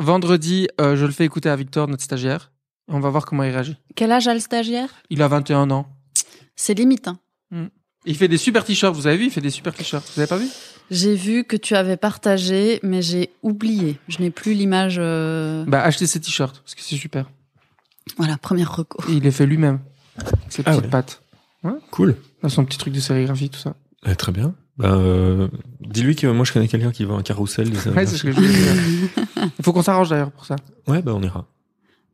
vendredi, euh, je le fais écouter à Victor, notre stagiaire. On va voir comment il réagit. Quel âge a le stagiaire? Il a 21 ans. C'est limite. Hein. Il fait des super t-shirts, vous avez vu Il fait des super t-shirts. Vous avez pas vu? J'ai vu que tu avais partagé, mais j'ai oublié. Je n'ai plus l'image. euh, Bah, achetez ces t-shirts, parce que c'est super. Voilà, première reco. Et il les fait lui-même. Avec Ses Ah petites ouais. pattes. Cool. Là, son petit truc de sérigraphie, tout ça. Eh, très bien. Ben, euh, dis-lui que moi je connais quelqu'un qui vend un carrousel. des Ouais, c'est ce que je voulais dire. Il faut qu'on s'arrange d'ailleurs pour ça. Ouais, bah on ira.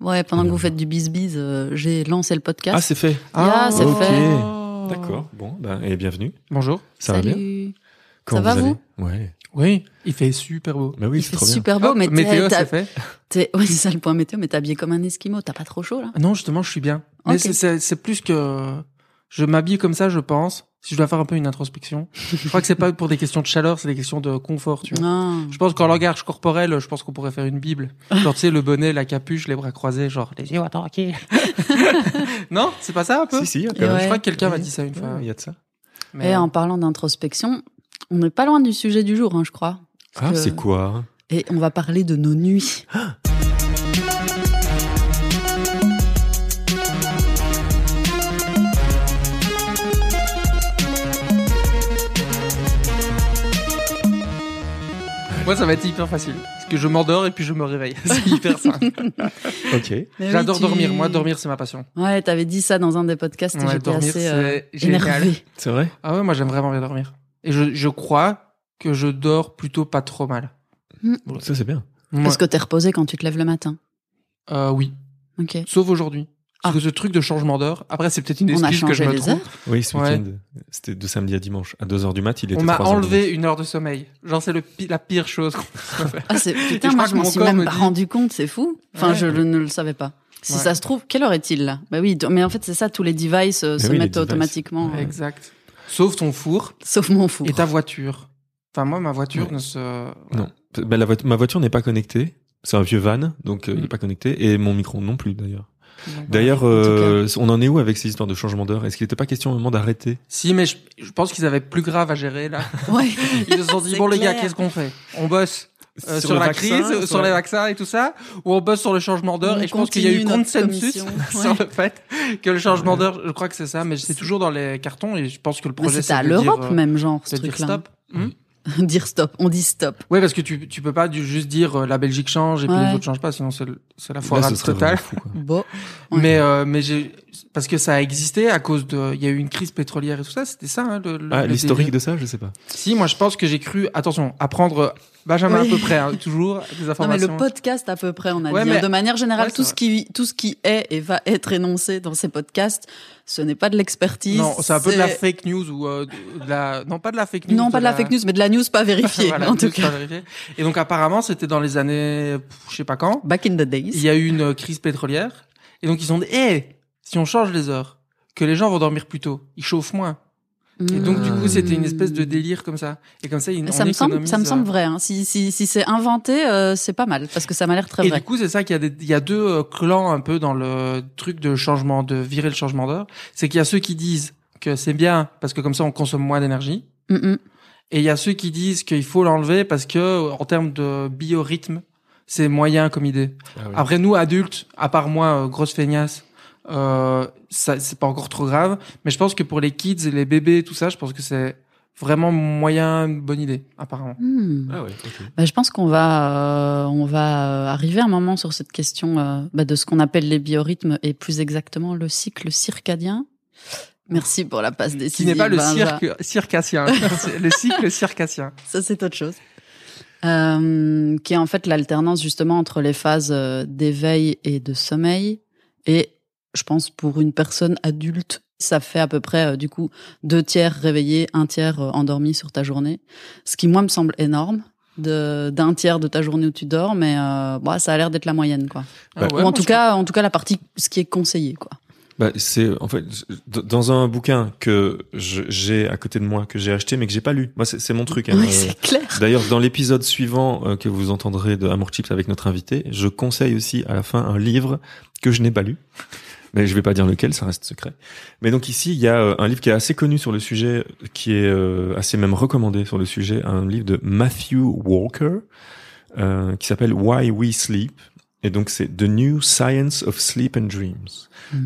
Ouais, pendant que vous faites du bis-bis, euh, j'ai lancé le podcast. Ah, c'est fait. Ah, c'est ok. fait. D'accord. Bon, ben, et bienvenue. Bonjour. Ça va bien Salut. Comment va, allez vous Ouais. Oui, il fait super beau. Bah oui, Il c'est fait trop bien. super beau, Hop, mais t'es- météo, t'as- c'est fait. t'es- Ouais, c'est ça le point météo, mais t'es habillé comme un esquimau. T'as pas trop chaud, là Non, justement, je suis bien. Mais Ok. c'est- c'est c'est plus que je m'habille comme ça, je pense. Si je dois faire un peu une introspection, je crois que c'est pas pour des questions de chaleur, c'est des questions de confort, tu vois. Non. Je pense qu'en langage corporel, je pense qu'on pourrait faire une bible. Genre, tu sais, le bonnet, la capuche, les bras croisés, genre, les yeux tranquilles. non, c'est pas ça un peu? Si, si, ouais. Je crois que quelqu'un m'a dit ça une fois. Ouais, Il y a de ça. Mais- Et en parlant d'introspection, on n'est pas loin du sujet du jour, hein, je crois. Parce Ah, que- c'est quoi? Et on va parler de nos nuits. Moi, ça va être hyper facile. Parce que je m'endors et puis je me réveille. C'est hyper simple. Ok. J'adore oui, tu- dormir. Moi, dormir, c'est ma passion. Ouais, t'avais dit ça dans un des podcasts Ouais, j'étais dormir, assez euh, énervée. C'est vrai? Ah ouais, moi, j'aime vraiment bien dormir. Et je, je crois que je dors plutôt pas trop mal. Ça, c'est bien. Ouais. Est-ce que t'es reposé quand tu te lèves le matin? Euh, oui. Ok. Sauf aujourd'hui. Parce Ah. que ce truc de changement d'heure, après, c'est peut-être une excuse que je changé me heures. Oui, ce Ouais. week-end, c'était de samedi à dimanche. À 2h du mat, il était On m'a 3 heures du enlevé une heure de sommeil. Genre, c'est le pi- la pire chose qu'on peut faire. Ah, c'est putain, je moi je m'en suis même me pas dit- rendu compte, c'est fou. Enfin, Ouais. je le- ne le savais pas. Si Ouais. ça se trouve, quelle heure est-il là? Bah oui, mais en fait c'est ça, tous les devices euh, Mais se oui, mettent automatiquement, euh, Exact. Sauf ton four sauf mon four. et ta voiture. Enfin, moi, ma voiture Ouais. ne se... Non. La voit- ma voiture n'est pas connectée. C'est un vieux van, donc euh, il Mm. n'est pas connecté. Et mon micro non plus, d'ailleurs. D'ailleurs, euh, on en est où avec ces histoires de changement d'heure? Est-ce qu'il n'était pas question à un moment d'arrêter? Si, mais je, je pense qu'ils avaient plus grave à gérer, là. Ouais. Ils se sont dit, bon, les gars, qu'est-ce qu'on fait? On bosse euh, sur, la vaccin, crise, sur, les vaccins et tout ça, ou on bosse sur le changement d'heure Et je pense qu'il y a eu consensus sur Ouais. le fait que le changement d'heure, je crois que c'est ça, mais c'est toujours dans les cartons et je pense que le projet, à c'est de dire, l'Europe euh, même genre ce de dire truc-là. stop. Hmm dire stop, on dit stop. Ouais, parce que tu, tu peux pas du- juste dire euh, la Belgique change et puis Ouais. les autres changent pas, sinon c'est le- c'est la Là, foirade ce serait totale. vraiment fou, quoi. Bon. Ouais. Mais euh, mais j'ai parce que ça a existé à cause de il y a eu une crise pétrolière et tout ça, c'était ça hein, le, le- Ah, le l'historique délire. de ça, je sais pas. Si, moi je pense que j'ai cru attention, apprendre Benjamin Oui. à peu près hein, toujours des Non mais informations. le podcast à peu près, on a Ouais, dit. hein. mais- De manière générale, Ouais, tout ce qui tout ce qui est et va être énoncé dans ces podcasts, ce n'est pas de l'expertise. non, c'est un peu de la fake news ou euh, de la non pas de la fake news. Non, pas de la fake news, mais de la news pas vérifiée, Voilà, en tout cas. Et donc apparemment, c'était dans les années je sais pas quand, Back in the il days. y a eu une crise pétrolière et donc ils ont dit "Eh, si on change les heures, que les gens vont dormir plus tôt, ils chauffent moins." Et donc du coup, c'était une espèce de délire comme ça. Et comme ça, ils, Ça on me semble, économise, ça me euh, semble vrai. Hein. Si, si, si c'est inventé, euh, c'est pas mal parce que ça m'a l'air très Et vrai. du coup, c'est ça qu'il y a des, il y a deux euh, clans un peu dans le truc de changement, de virer le changement d'heure. C'est qu'il y a ceux qui disent que c'est bien parce que comme ça on consomme moins d'énergie. Mm, mm. Et il y a ceux qui disent qu'il faut l'enlever parce que en termes de biorhythme, c'est moyen comme idée. Ah. Après nous adultes, à part moi, euh, grosse feignasse, euh, ça c'est pas encore trop grave. Mais je pense que pour les kids et les bébés, tout ça, je pense que c'est vraiment moyen, une bonne idée, apparemment. Hmm. Ah ouais. Bah, je pense qu'on va, euh, on va euh, arriver un moment sur cette question euh, bah, de ce qu'on appelle les biorhythmes et plus exactement le cycle circadien. Merci pour la passe Qui décisive. n'est pas le cirque circassien, le cycle circassien. Ça, c'est autre chose. Euh, qui est en fait l'alternance justement entre les phases euh, d'éveil et de sommeil. Et je pense pour une personne adulte, ça fait à peu près euh, du coup deux tiers réveillés, un tiers euh, endormi sur ta journée. Ce qui moi me semble énorme de d'un tiers de ta journée où tu dors, mais euh, bah, ça a l'air d'être la moyenne quoi. Bah, Ou en tout cas, en tout cas la partie ce qui est conseillé quoi. Bah, c'est en fait dans un bouquin que j'ai à côté de moi que j'ai acheté mais que j'ai pas lu. Moi c'est c'est mon truc. hein. Oui, Euh, c'est clair. D'ailleurs, dans l'épisode suivant euh, que vous entendrez de Amour Chips avec notre invité, je conseille aussi à la fin un livre que je n'ai pas lu. Mais je vais pas dire lequel, ça reste secret. Mais donc ici, il y a euh, un livre qui est assez connu sur le sujet, qui est euh, assez même recommandé sur le sujet, un livre de Matthew Walker, euh, qui s'appelle Why We Sleep. Et donc c'est The New Science of Sleep and Dreams.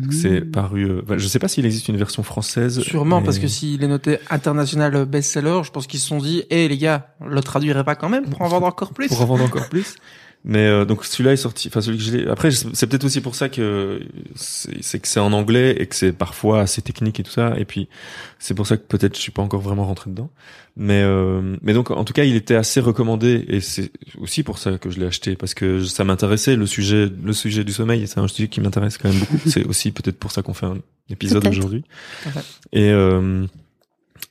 C'est paru. Euh, je sais pas s'il existe une version française. Sûrement, mais- parce que s'il est noté international best-seller, je pense qu'ils se sont dit, hé les gars, le traduirait pas quand même pour en vendre encore plus pour en vendre encore plus. Mais euh, donc celui-là est sorti. Enfin celui que j'ai. Après c'est peut-être aussi pour ça que c'est que c'est en anglais et que c'est parfois assez technique et tout ça. Et puis c'est pour ça que peut-être je suis pas encore vraiment rentré dedans. Mais euh, mais donc en tout cas il était assez recommandé et c'est aussi pour ça que je l'ai acheté parce que ça m'intéressait le sujet le sujet du sommeil. C'est un sujet qui m'intéresse quand même beaucoup. c'est aussi peut-être pour ça qu'on fait un épisode aujourd'hui. Et euh,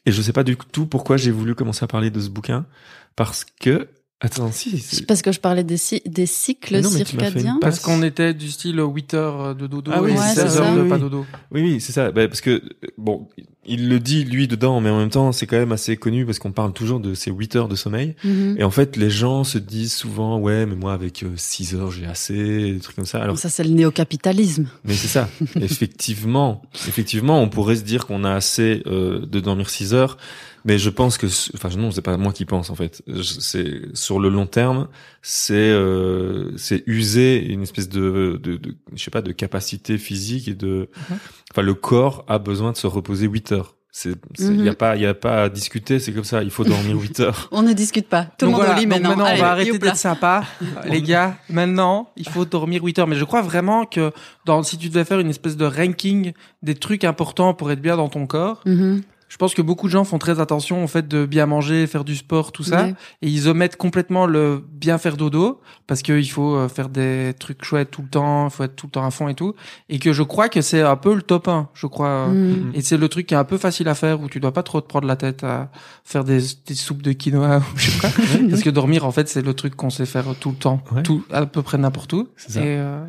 et je sais pas du tout pourquoi j'ai voulu commencer à parler de ce bouquin parce que attends si c'est- parce que je parlais des, cy- des cycles non, circadiens. Parce qu'on était du style 8 heures de dodo Ah oui, et Ouais, 16 c'est heures ça. de Oui, pas dodo. Oui, oui, c'est ça. Bah, parce que, euh, bon, il le dit, lui, dedans, mais en même temps, c'est quand même assez connu parce qu'on parle toujours de ces 8 heures de sommeil. Mhm. Et en fait, les gens se disent souvent, ouais, mais moi, avec 6 heures, j'ai assez, des trucs comme ça. Alors, Ça, c'est le néocapitalisme. mais c'est ça. effectivement, effectivement, on pourrait se dire qu'on a assez euh, de dormir 6 heures. Mais je pense que, enfin non, c'est pas moi qui pense en fait. Je- C'est sur le long terme, c'est euh, c'est user une espèce de, de, de je sais pas de capacité physique et de, Mhm. enfin le corps a besoin de se reposer 8 heures. C'est il y a Mhm. pas il y a pas à discuter, c'est comme ça. Il faut dormir 8 heures. On ne discute pas. Tout le monde voilà, au lit donc maintenant. on Allez, va arrêter d'être sympa. les gars, maintenant, il faut dormir 8 heures. Mais je crois vraiment que dans, si tu devais faire une espèce de ranking des trucs importants pour être bien dans ton corps, Mhm. Je pense que beaucoup de gens font très attention au fait de bien manger, faire du sport, tout ça. Ouais. Et ils omettent complètement le bien faire dodo parce qu'il faut euh, faire des trucs chouettes tout le temps, il faut être tout le temps à fond et tout. Et que je crois que c'est un peu le top 1, je crois. euh, Mhm. Et c'est le truc qui est un peu facile à faire où tu dois pas trop te prendre la tête à faire des, des soupes de quinoa ou je sais pas. Parce que dormir, en fait, c'est le truc qu'on sait faire tout le temps, Ouais. tout à peu près n'importe où. C'est ça. Et, euh,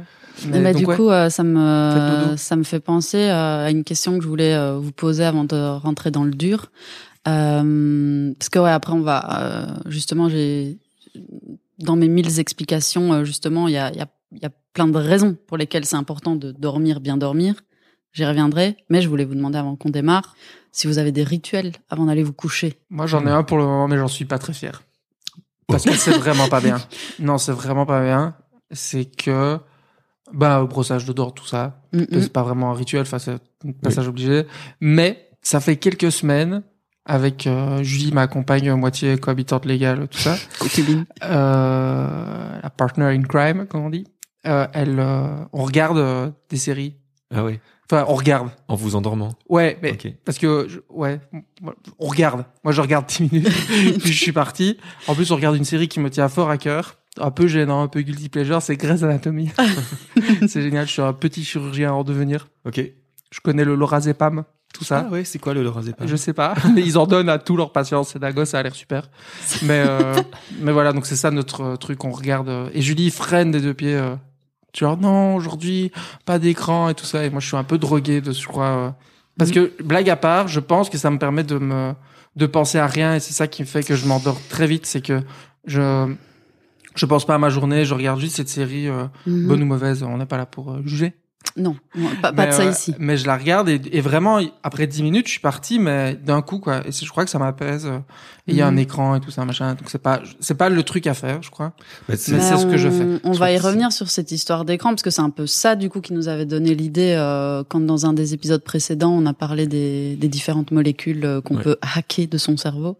Ben, donc, du ouais. coup, euh, ça me ça me fait penser euh, à une question que je voulais euh, vous poser avant de rentrer dans le dur. Euh, parce que ouais, après on va euh, justement j'ai dans mes mille explications euh, justement il y a il y a il y a plein de raisons pour lesquelles c'est important de dormir bien dormir. J'y reviendrai, mais je voulais vous demander avant qu'on démarre si vous avez des rituels avant d'aller vous coucher. Moi, j'en ai un pour le moment, mais j'en suis pas très fier. Parce que c'est vraiment pas bien. Non, c'est vraiment pas bien. C'est que, bah, brossage de dents, tout ça. Mm. C'est pas vraiment un rituel, enfin, c'est un passage obligé. Mais, ça fait quelques semaines, avec euh, Julie, ma compagne moitié cohabitante légale, tout ça, euh, la partner in crime, comme on dit, euh, elle, euh, on regarde euh, des séries. Ah ouais. Enfin, on regarde. En vous endormant. Ouais, mais parce que je- ouais, on regarde. Moi, je regarde 10 minutes, puis je suis parti. En plus, on regarde une série qui me tient fort à cœur, un peu gênant, un peu guilty pleasure, c'est Grey's Anatomy. c'est génial. Je suis un petit chirurgien en devenir. Ok. Je connais le lorazépam, tout ça. Ah ouais, c'est quoi le lorazépam? Je sais pas. Ils en donnent à tous leurs patients. C'est dingo, ça a l'air super. Mais euh, mais voilà, donc c'est ça notre euh, truc. On regarde. Et Julie freine des deux pieds. Euh, tu vois, non, aujourd'hui, pas d'écran et tout ça. Et moi, je suis un peu drogué de, je crois. euh, parce que blague à part, je pense que ça me permet de me de penser à rien et c'est ça qui me fait que je m'endors très vite. C'est que je je pense pas à ma journée. Je regarde juste cette série, euh, Mhm. bonne ou mauvaise. On n'est pas là pour euh, juger. Non, pas, pas de ça euh, ici. Mais je la regarde et, et vraiment, après 10 minutes, je suis parti, mais d'un coup, quoi. Et je crois que ça m'apaise. euh, Et il y a un Mhm. écran et tout ça, machin. Donc c'est pas, c'est pas le truc à faire, je crois. C'est- Mais c'est ce que je on- fais. On Je va y revenir sur cette histoire d'écran parce que c'est un peu ça du coup qui nous avait donné l'idée euh, quand dans un des épisodes précédents on a parlé des, des différentes molécules euh, qu'on Ouais. peut hacker de son cerveau.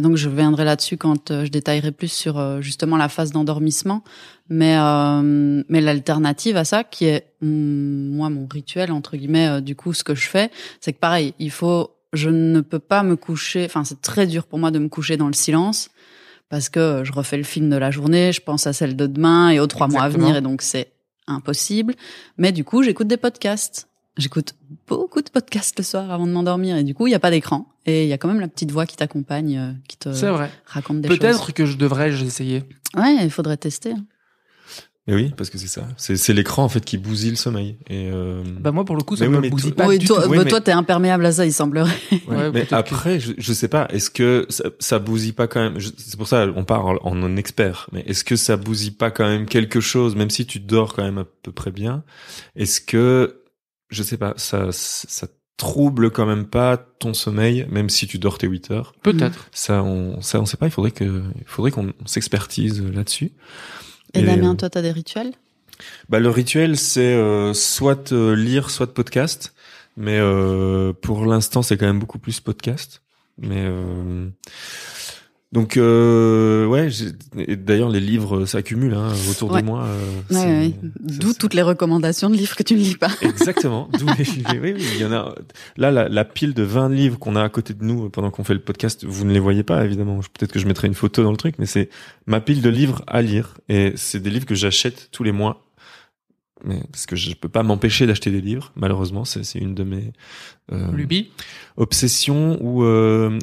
Donc je reviendrai là-dessus quand euh, je détaillerai plus sur euh, justement la phase d'endormissement, mais euh, mais l'alternative à ça qui est hum, moi mon rituel entre guillemets euh, du coup ce que je fais, c'est que pareil il faut je ne peux pas me coucher, enfin c'est très dur pour moi de me coucher dans le silence parce que je refais le film de la journée, je pense à celle de demain et aux trois mois à venir, et donc c'est impossible. Mais du coup, j'écoute des podcasts. J'écoute beaucoup de podcasts le soir avant de m'endormir, et du coup, il n'y a pas d'écran, et il y a quand même la petite voix qui t'accompagne, euh, qui te vrai. raconte des choses. Peut-être que je devrais essayer. Ouais, il faudrait tester. Mais oui, parce que c'est ça. C'est c'est l'écran en fait qui bousille le sommeil. Et euh... Bah moi, pour le coup, ça Mais me oui, bousille pas oui, du toi, tout. Oui, mais- toi, t'es imperméable à ça, il semblerait. Ouais, Ouais, mais que- après, je, je sais pas. Est-ce que ça, ça bousille pas quand même? Je- C'est pour ça on parle en, en expert. Mais est-ce que ça bousille pas quand même quelque chose, même si tu dors quand même à peu près bien? Est-ce que je sais pas, ça, ça trouble quand même pas ton sommeil, même si tu dors tes 8 heures. Peut-être. Ça, on, ça, on sait pas. Il faudrait que, il faudrait qu'on s'expertise là-dessus. Et, Et- Damien, toi, t'as des rituels? Bah, le rituel, c'est euh, soit euh, lire, soit podcast. Mais euh, pour l'instant, c'est quand même beaucoup plus podcast. Mais euh, donc euh, ouais. D'ailleurs, les livres s'accumulent hein, autour Ouais. de moi. euh, Ouais, ouais. D'où toutes les recommandations de livres que tu ne lis pas. Exactement. D'où les, oui, oui, il y en a. Là, la, la pile de 20 livres qu'on a à côté de nous pendant qu'on fait le podcast, vous ne les voyez pas évidemment. Peut-être que je mettrai une photo dans le truc, mais c'est ma pile de livres à lire et c'est des livres que j'achète tous les mois. Mais parce que je peux pas m'empêcher d'acheter des livres, malheureusement, c'est c'est une de mes euh, Lubie. obsessions ou euh,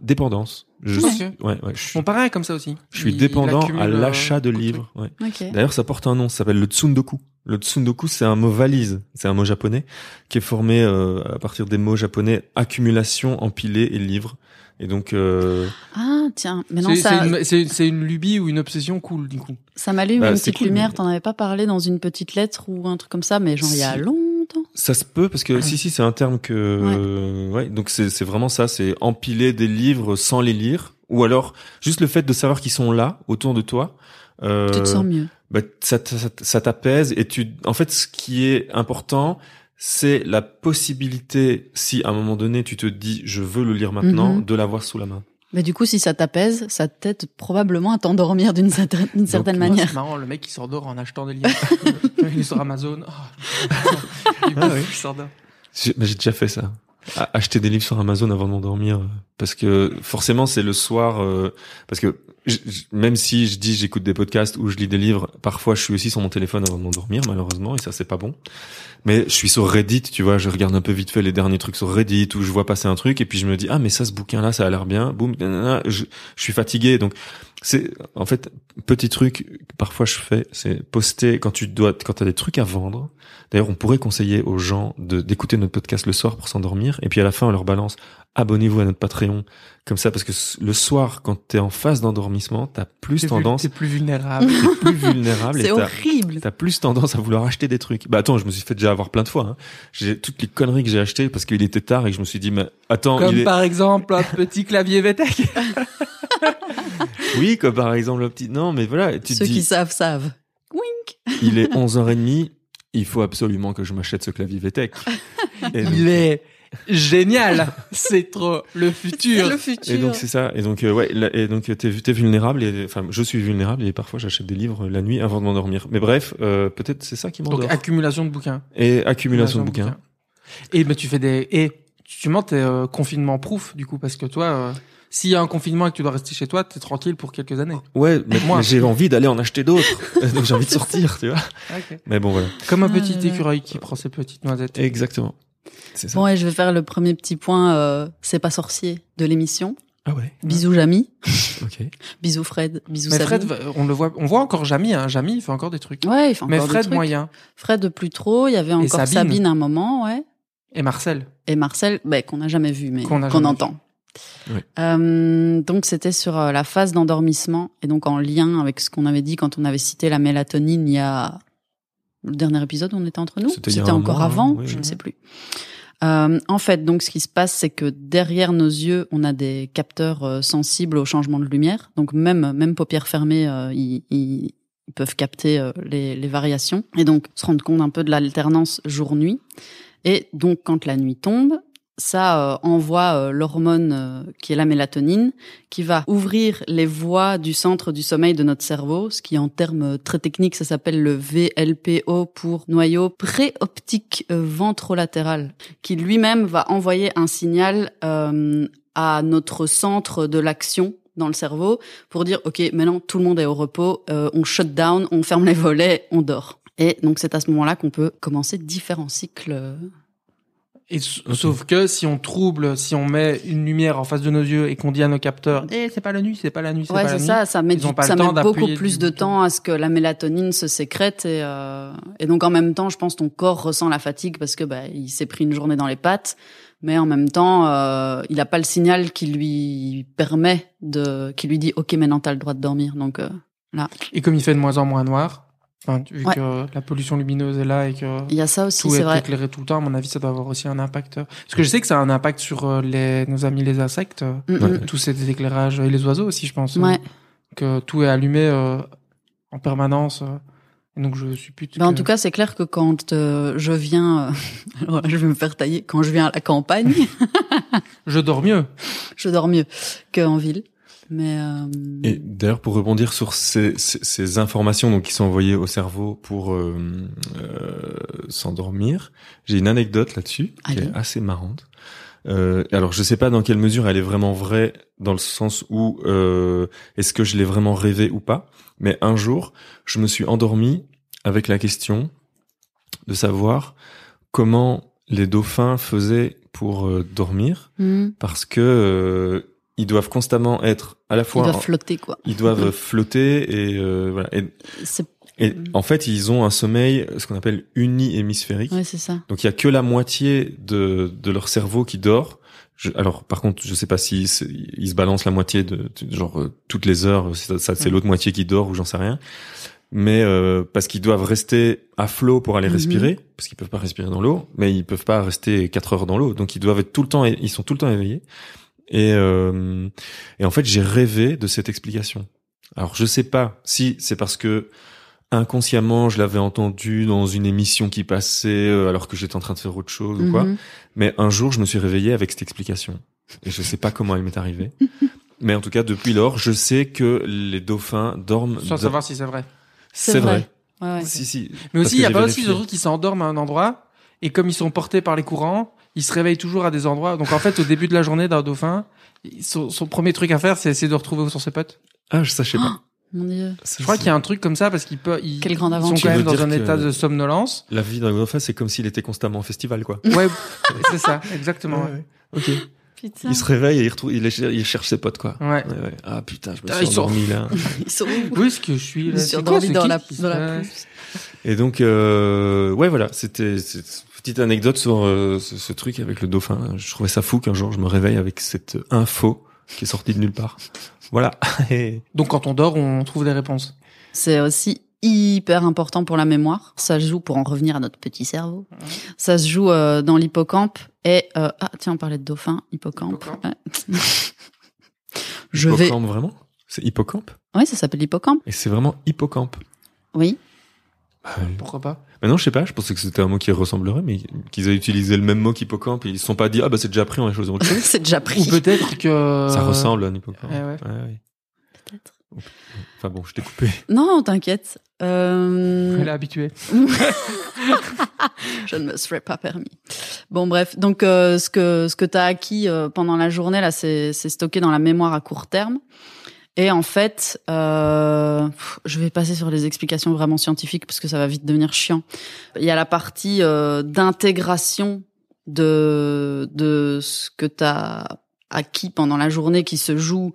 dépendance. Je suis, ouais, ouais, je suis, Bon, pareil, comme ça aussi. je suis Il- dépendant à euh, l'achat de livres. Ouais. D'ailleurs, ça porte un nom, ça s'appelle le tsundoku. Le tsundoku, c'est un mot valise, c'est un mot japonais qui est formé euh, à partir des mots japonais accumulation, empilé et livre. Et donc, euh, Ah, tiens. Mais non, C'est ça, c'est une, c'est- une lubie ou une obsession cool, du coup. ça m'allume Bah, une petite cool, lumière. mais- T'en avais pas parlé dans une petite lettre ou un truc comme ça, mais genre il y a longtemps. ça se peut parce que si si, c'est un terme que euh, ouais. donc c'est c'est vraiment ça, c'est empiler des livres sans les lire, ou alors juste le fait de savoir qu'ils sont là autour de toi. Euh, Tu te sens mieux. bah, ça, ça, ça t'apaise et tu en fait ce qui est important c'est la possibilité si à un moment donné tu te dis je veux le lire maintenant Mhm. de l'avoir sous la main Mais du coup, si ça t'apaise, ça t'aide probablement à t'endormir d'une certaine, manière. C'est marrant, le mec il s'endort en achetant des livres. il est sur Amazon. Oh, il Ah il s'endort. j'ai déjà fait ça A- acheter des livres sur Amazon avant de m'endormir euh, parce que forcément c'est le soir euh, parce que j- j- même si je dis j'écoute des podcasts ou je lis des livres parfois je suis aussi sur mon téléphone avant de m'endormir malheureusement et ça c'est pas bon. Mais je suis sur Reddit tu vois je regarde un peu vite fait les derniers trucs sur Reddit où je vois passer un truc et puis je me dis ah mais ça ce bouquin là ça a l'air bien. Boum je, je suis fatigué. Donc c'est en fait petit truc que parfois je fais c'est poster quand tu dois quand t'as des trucs à vendre D'ailleurs, on pourrait conseiller aux gens de d'écouter notre podcast le soir pour s'endormir, et puis à la fin, on leur balance abonnez-vous à notre Patreon, comme ça, parce que le soir, quand t'es en phase d'endormissement, t'as plus T'es tendance, T'es plus vulnérable. t'es plus vulnérable, et C'est t'as horrible. t'as plus tendance à vouloir acheter des trucs. Bah attends, je me suis fait déjà avoir plein de fois. Hein. J'ai toutes les conneries que j'ai achetées parce qu'il était tard et que je me suis dit mais attends, Comme il est... par exemple un petit clavier VTech. oui, comme par exemple le petit. Non, mais voilà, tu Ceux dis qui savent, savent. Wink. il est 11h30, il faut absolument que je m'achète ce clavier VTech. Et donc- Il est génial. C'est trop le futur. Le futur. Et donc c'est ça. Et donc euh, ouais. là- Et donc t'es t'es vulnérable. Et enfin, je suis vulnérable et parfois j'achète des livres la nuit avant de m'endormir. Mais bref, euh, peut-être c'est ça qui Donc m'endort. accumulation de bouquins. Et accumulation de bouquins. Et mais tu fais des et tu mens t'es euh, confinement proof du coup parce que toi euh, s'il y a un confinement et que tu dois rester chez toi, t'es tranquille pour quelques années. Ouais, mais, Moi. mais j'ai envie d'aller en acheter d'autres. donc j'ai envie de sortir, tu vois. Mais bon voilà. Comme un Ah petit écureuil qui prend ses petites noisettes. Exactement. C'est ça. Bon, et je vais faire le premier petit point, euh, c'est pas sorcier de l'émission. Ah ouais. Bisous Jamy, Ok. bisous Fred, bisous Mais. Fred, va- on le voit, on voit encore Jamy, hein. Jamy, il fait encore des trucs. Ouais, il fait Mais encore des Fred trucs. moyen Fred plus trop, il y avait encore Sabine. Sabine. un moment, ouais. et Marcel. Et Marcel, ben, qu'on n'a jamais vu, mais Qu'on entend. Oui. Euh, donc c'était sur euh, la phase d'endormissement et donc en lien avec ce qu'on avait dit quand on avait cité la mélatonine il y a le dernier épisode où on était entre nous? C'était encore mois, avant, oui, je oui. ne sais plus. Euh, en fait, donc ce qui se passe, c'est que derrière nos yeux, on a des capteurs sensibles au changement de lumière. Donc même même paupières fermées, euh, ils, peuvent capter les, les variations et donc se rendre compte un peu de l'alternance jour-nuit. Et donc quand la nuit tombe, ça euh, envoie euh, l'hormone euh, qui est la mélatonine, qui va ouvrir les voies du centre du sommeil de notre cerveau, ce qui en termes euh, très techniques, ça s'appelle le VLPO pour noyau préoptique euh, ventrolatéral, qui lui-même va envoyer un signal euh, à notre centre de l'action dans le cerveau pour dire ok maintenant tout le monde est au repos, on shut down, on ferme les volets, on dort. Et donc c'est à ce moment-là qu'on peut commencer différents cycles. Et sauf que si on trouble, si on met une lumière en face de nos yeux et qu'on dit à nos capteurs, eh c'est pas la nuit, c'est pas la nuit, c'est Ouais, pas la c'est nuit. ça. Ça met, du- ça met beaucoup plus de bouton. temps à ce que la mélatonine se sécrète et, euh, et donc en même temps, je pense ton corps ressent la fatigue parce que bah, il s'est pris une journée dans les pattes, mais en même temps, euh, il a pas le signal qui lui permet de, qui lui dit ok maintenant t'as le droit de dormir. Donc euh, Et comme il fait de moins en moins noir, Enfin, vu Ouais. que la pollution lumineuse est là et que Il y a ça aussi, tout est éclairé tout le temps, à mon avis, ça doit avoir aussi un impact. Parce que je sais que ça a un impact sur euh, les, nos amis les insectes, euh, Mm, mm. tous ces éclairages, et les oiseaux aussi, je pense. euh, Ouais. Que tout est allumé euh, en permanence. et donc, je suppute. Ben, en tout cas, c'est clair que quand euh, je viens, euh, alors je vais me faire tailler, quand je viens à la campagne, je dors mieux. je dors mieux qu'en ville. Mais euh, Et d'ailleurs, pour rebondir sur ces, ces, ces informations donc qui sont envoyées au cerveau pour euh, euh, s'endormir, j'ai une anecdote là-dessus qui est assez marrante. Euh, alors, je sais pas dans quelle mesure elle est vraiment vraie, dans le sens où euh, est-ce que je l'ai vraiment rêvé ou pas. Mais un jour, je me suis endormi avec la question de savoir comment les dauphins faisaient pour dormir, hmm, parce que euh, ils doivent constamment être à la ils fois doivent en- flotter, quoi. ils doivent flotter et euh, voilà. Et, et en fait, ils ont un sommeil, ce qu'on appelle uni-hémisphérique. ouais, c'est ça. Donc il y a que la moitié de, de leur cerveau qui dort. Je- alors par contre, je sais pas si ils se balancent la moitié de, de- genre euh, toutes les heures. Ça, ça, c'est Ouais. l'autre moitié qui dort ou j'en sais rien. Mais euh, parce qu'ils doivent rester à flot pour aller Mhm. respirer, parce qu'ils peuvent pas respirer dans l'eau, mais ils peuvent pas rester quatre heures dans l'eau. Donc ils doivent être tout le temps, ils sont tout le temps éveillés. Et, euh, et en fait, j'ai rêvé de cette explication. Alors, je sais pas si c'est parce que inconsciemment, je l'avais entendu dans une émission qui passait euh, alors que j'étais en train de faire autre chose ou quoi. Mhm. Mais un jour, je me suis réveillé avec cette explication. Et je sais pas comment elle m'est arrivée. Mais en tout cas, depuis lors, je sais que les dauphins dorment. Sans de- savoir si c'est vrai. C'est vrai. Ouais, ouais. Si, si. Mais aussi, il y a pas aussi de trucs qui s'endorment à un endroit, et comme ils sont portés par les courants, ils se réveillent toujours à des endroits. Donc en fait, au début de la journée d'un dauphin, son, son premier truc à faire, c'est essayer de retrouver où sont ses potes. Ah, je sais pas. Mon Dieu. Je crois qu'il y a un truc comme ça parce qu'ils peuvent, ils, Quelle grande ils sont aventure. quand même dans un état de somnolence. La vie d'un dauphin, c'est comme s'il était constamment en festival, quoi. Ouais, c'est ça, exactement. ouais. Ok. Putain. Il se réveille et il, retrouve, il, il cherche ses potes, quoi. Ouais. Ouais, ouais. Ah putain, je me Ah, suis ils sont- endormi là. Ils sont où Où est-ce que je suis là? Endormi ce dans la, dans la. Et donc, euh, ouais, voilà, c'était cette petite anecdote sur euh, ce, ce truc avec le dauphin. Je trouvais ça fou qu'un jour je me réveille avec cette info qui est sortie de nulle part. Voilà. Et- Donc quand on dort, on trouve des réponses. C'est aussi hyper important pour la mémoire. Ça se joue pour en revenir à notre petit cerveau. Ça se joue euh, dans l'hippocampe et euh, ah tiens on parlait de dauphin, hippocampe. Hippocampe. Ouais. Je vais. hippocampe vraiment? C'est hippocampe? Oui, ça s'appelle hippocampe. Et c'est vraiment hippocampe. Oui. Pourquoi pas? Maintenant, je sais pas, je pensais que c'était un mot qui ressemblerait, mais qu'ils avaient utilisé le même mot qu'hippocampe et ils se sont pas dit, ah bah c'est déjà pris, on va choisir autre chose. c'est déjà Ou pris. peut-être que Ça ressemble à un hippocampe. Eh ouais. ouais. Peut-être. Enfin bon, je t'ai coupé. Non, t'inquiète. Euh, Elle est habituée. je ne me serais pas permis. Bon, bref. Donc, euh, ce que ce que t'as acquis euh, pendant la journée là, c'est c'est stocké dans la mémoire à court terme. Et en fait, euh, je vais passer sur les explications vraiment scientifiques parce que ça va vite devenir chiant. Il y a la partie euh, d'intégration de de ce que t'as acquis pendant la journée qui se joue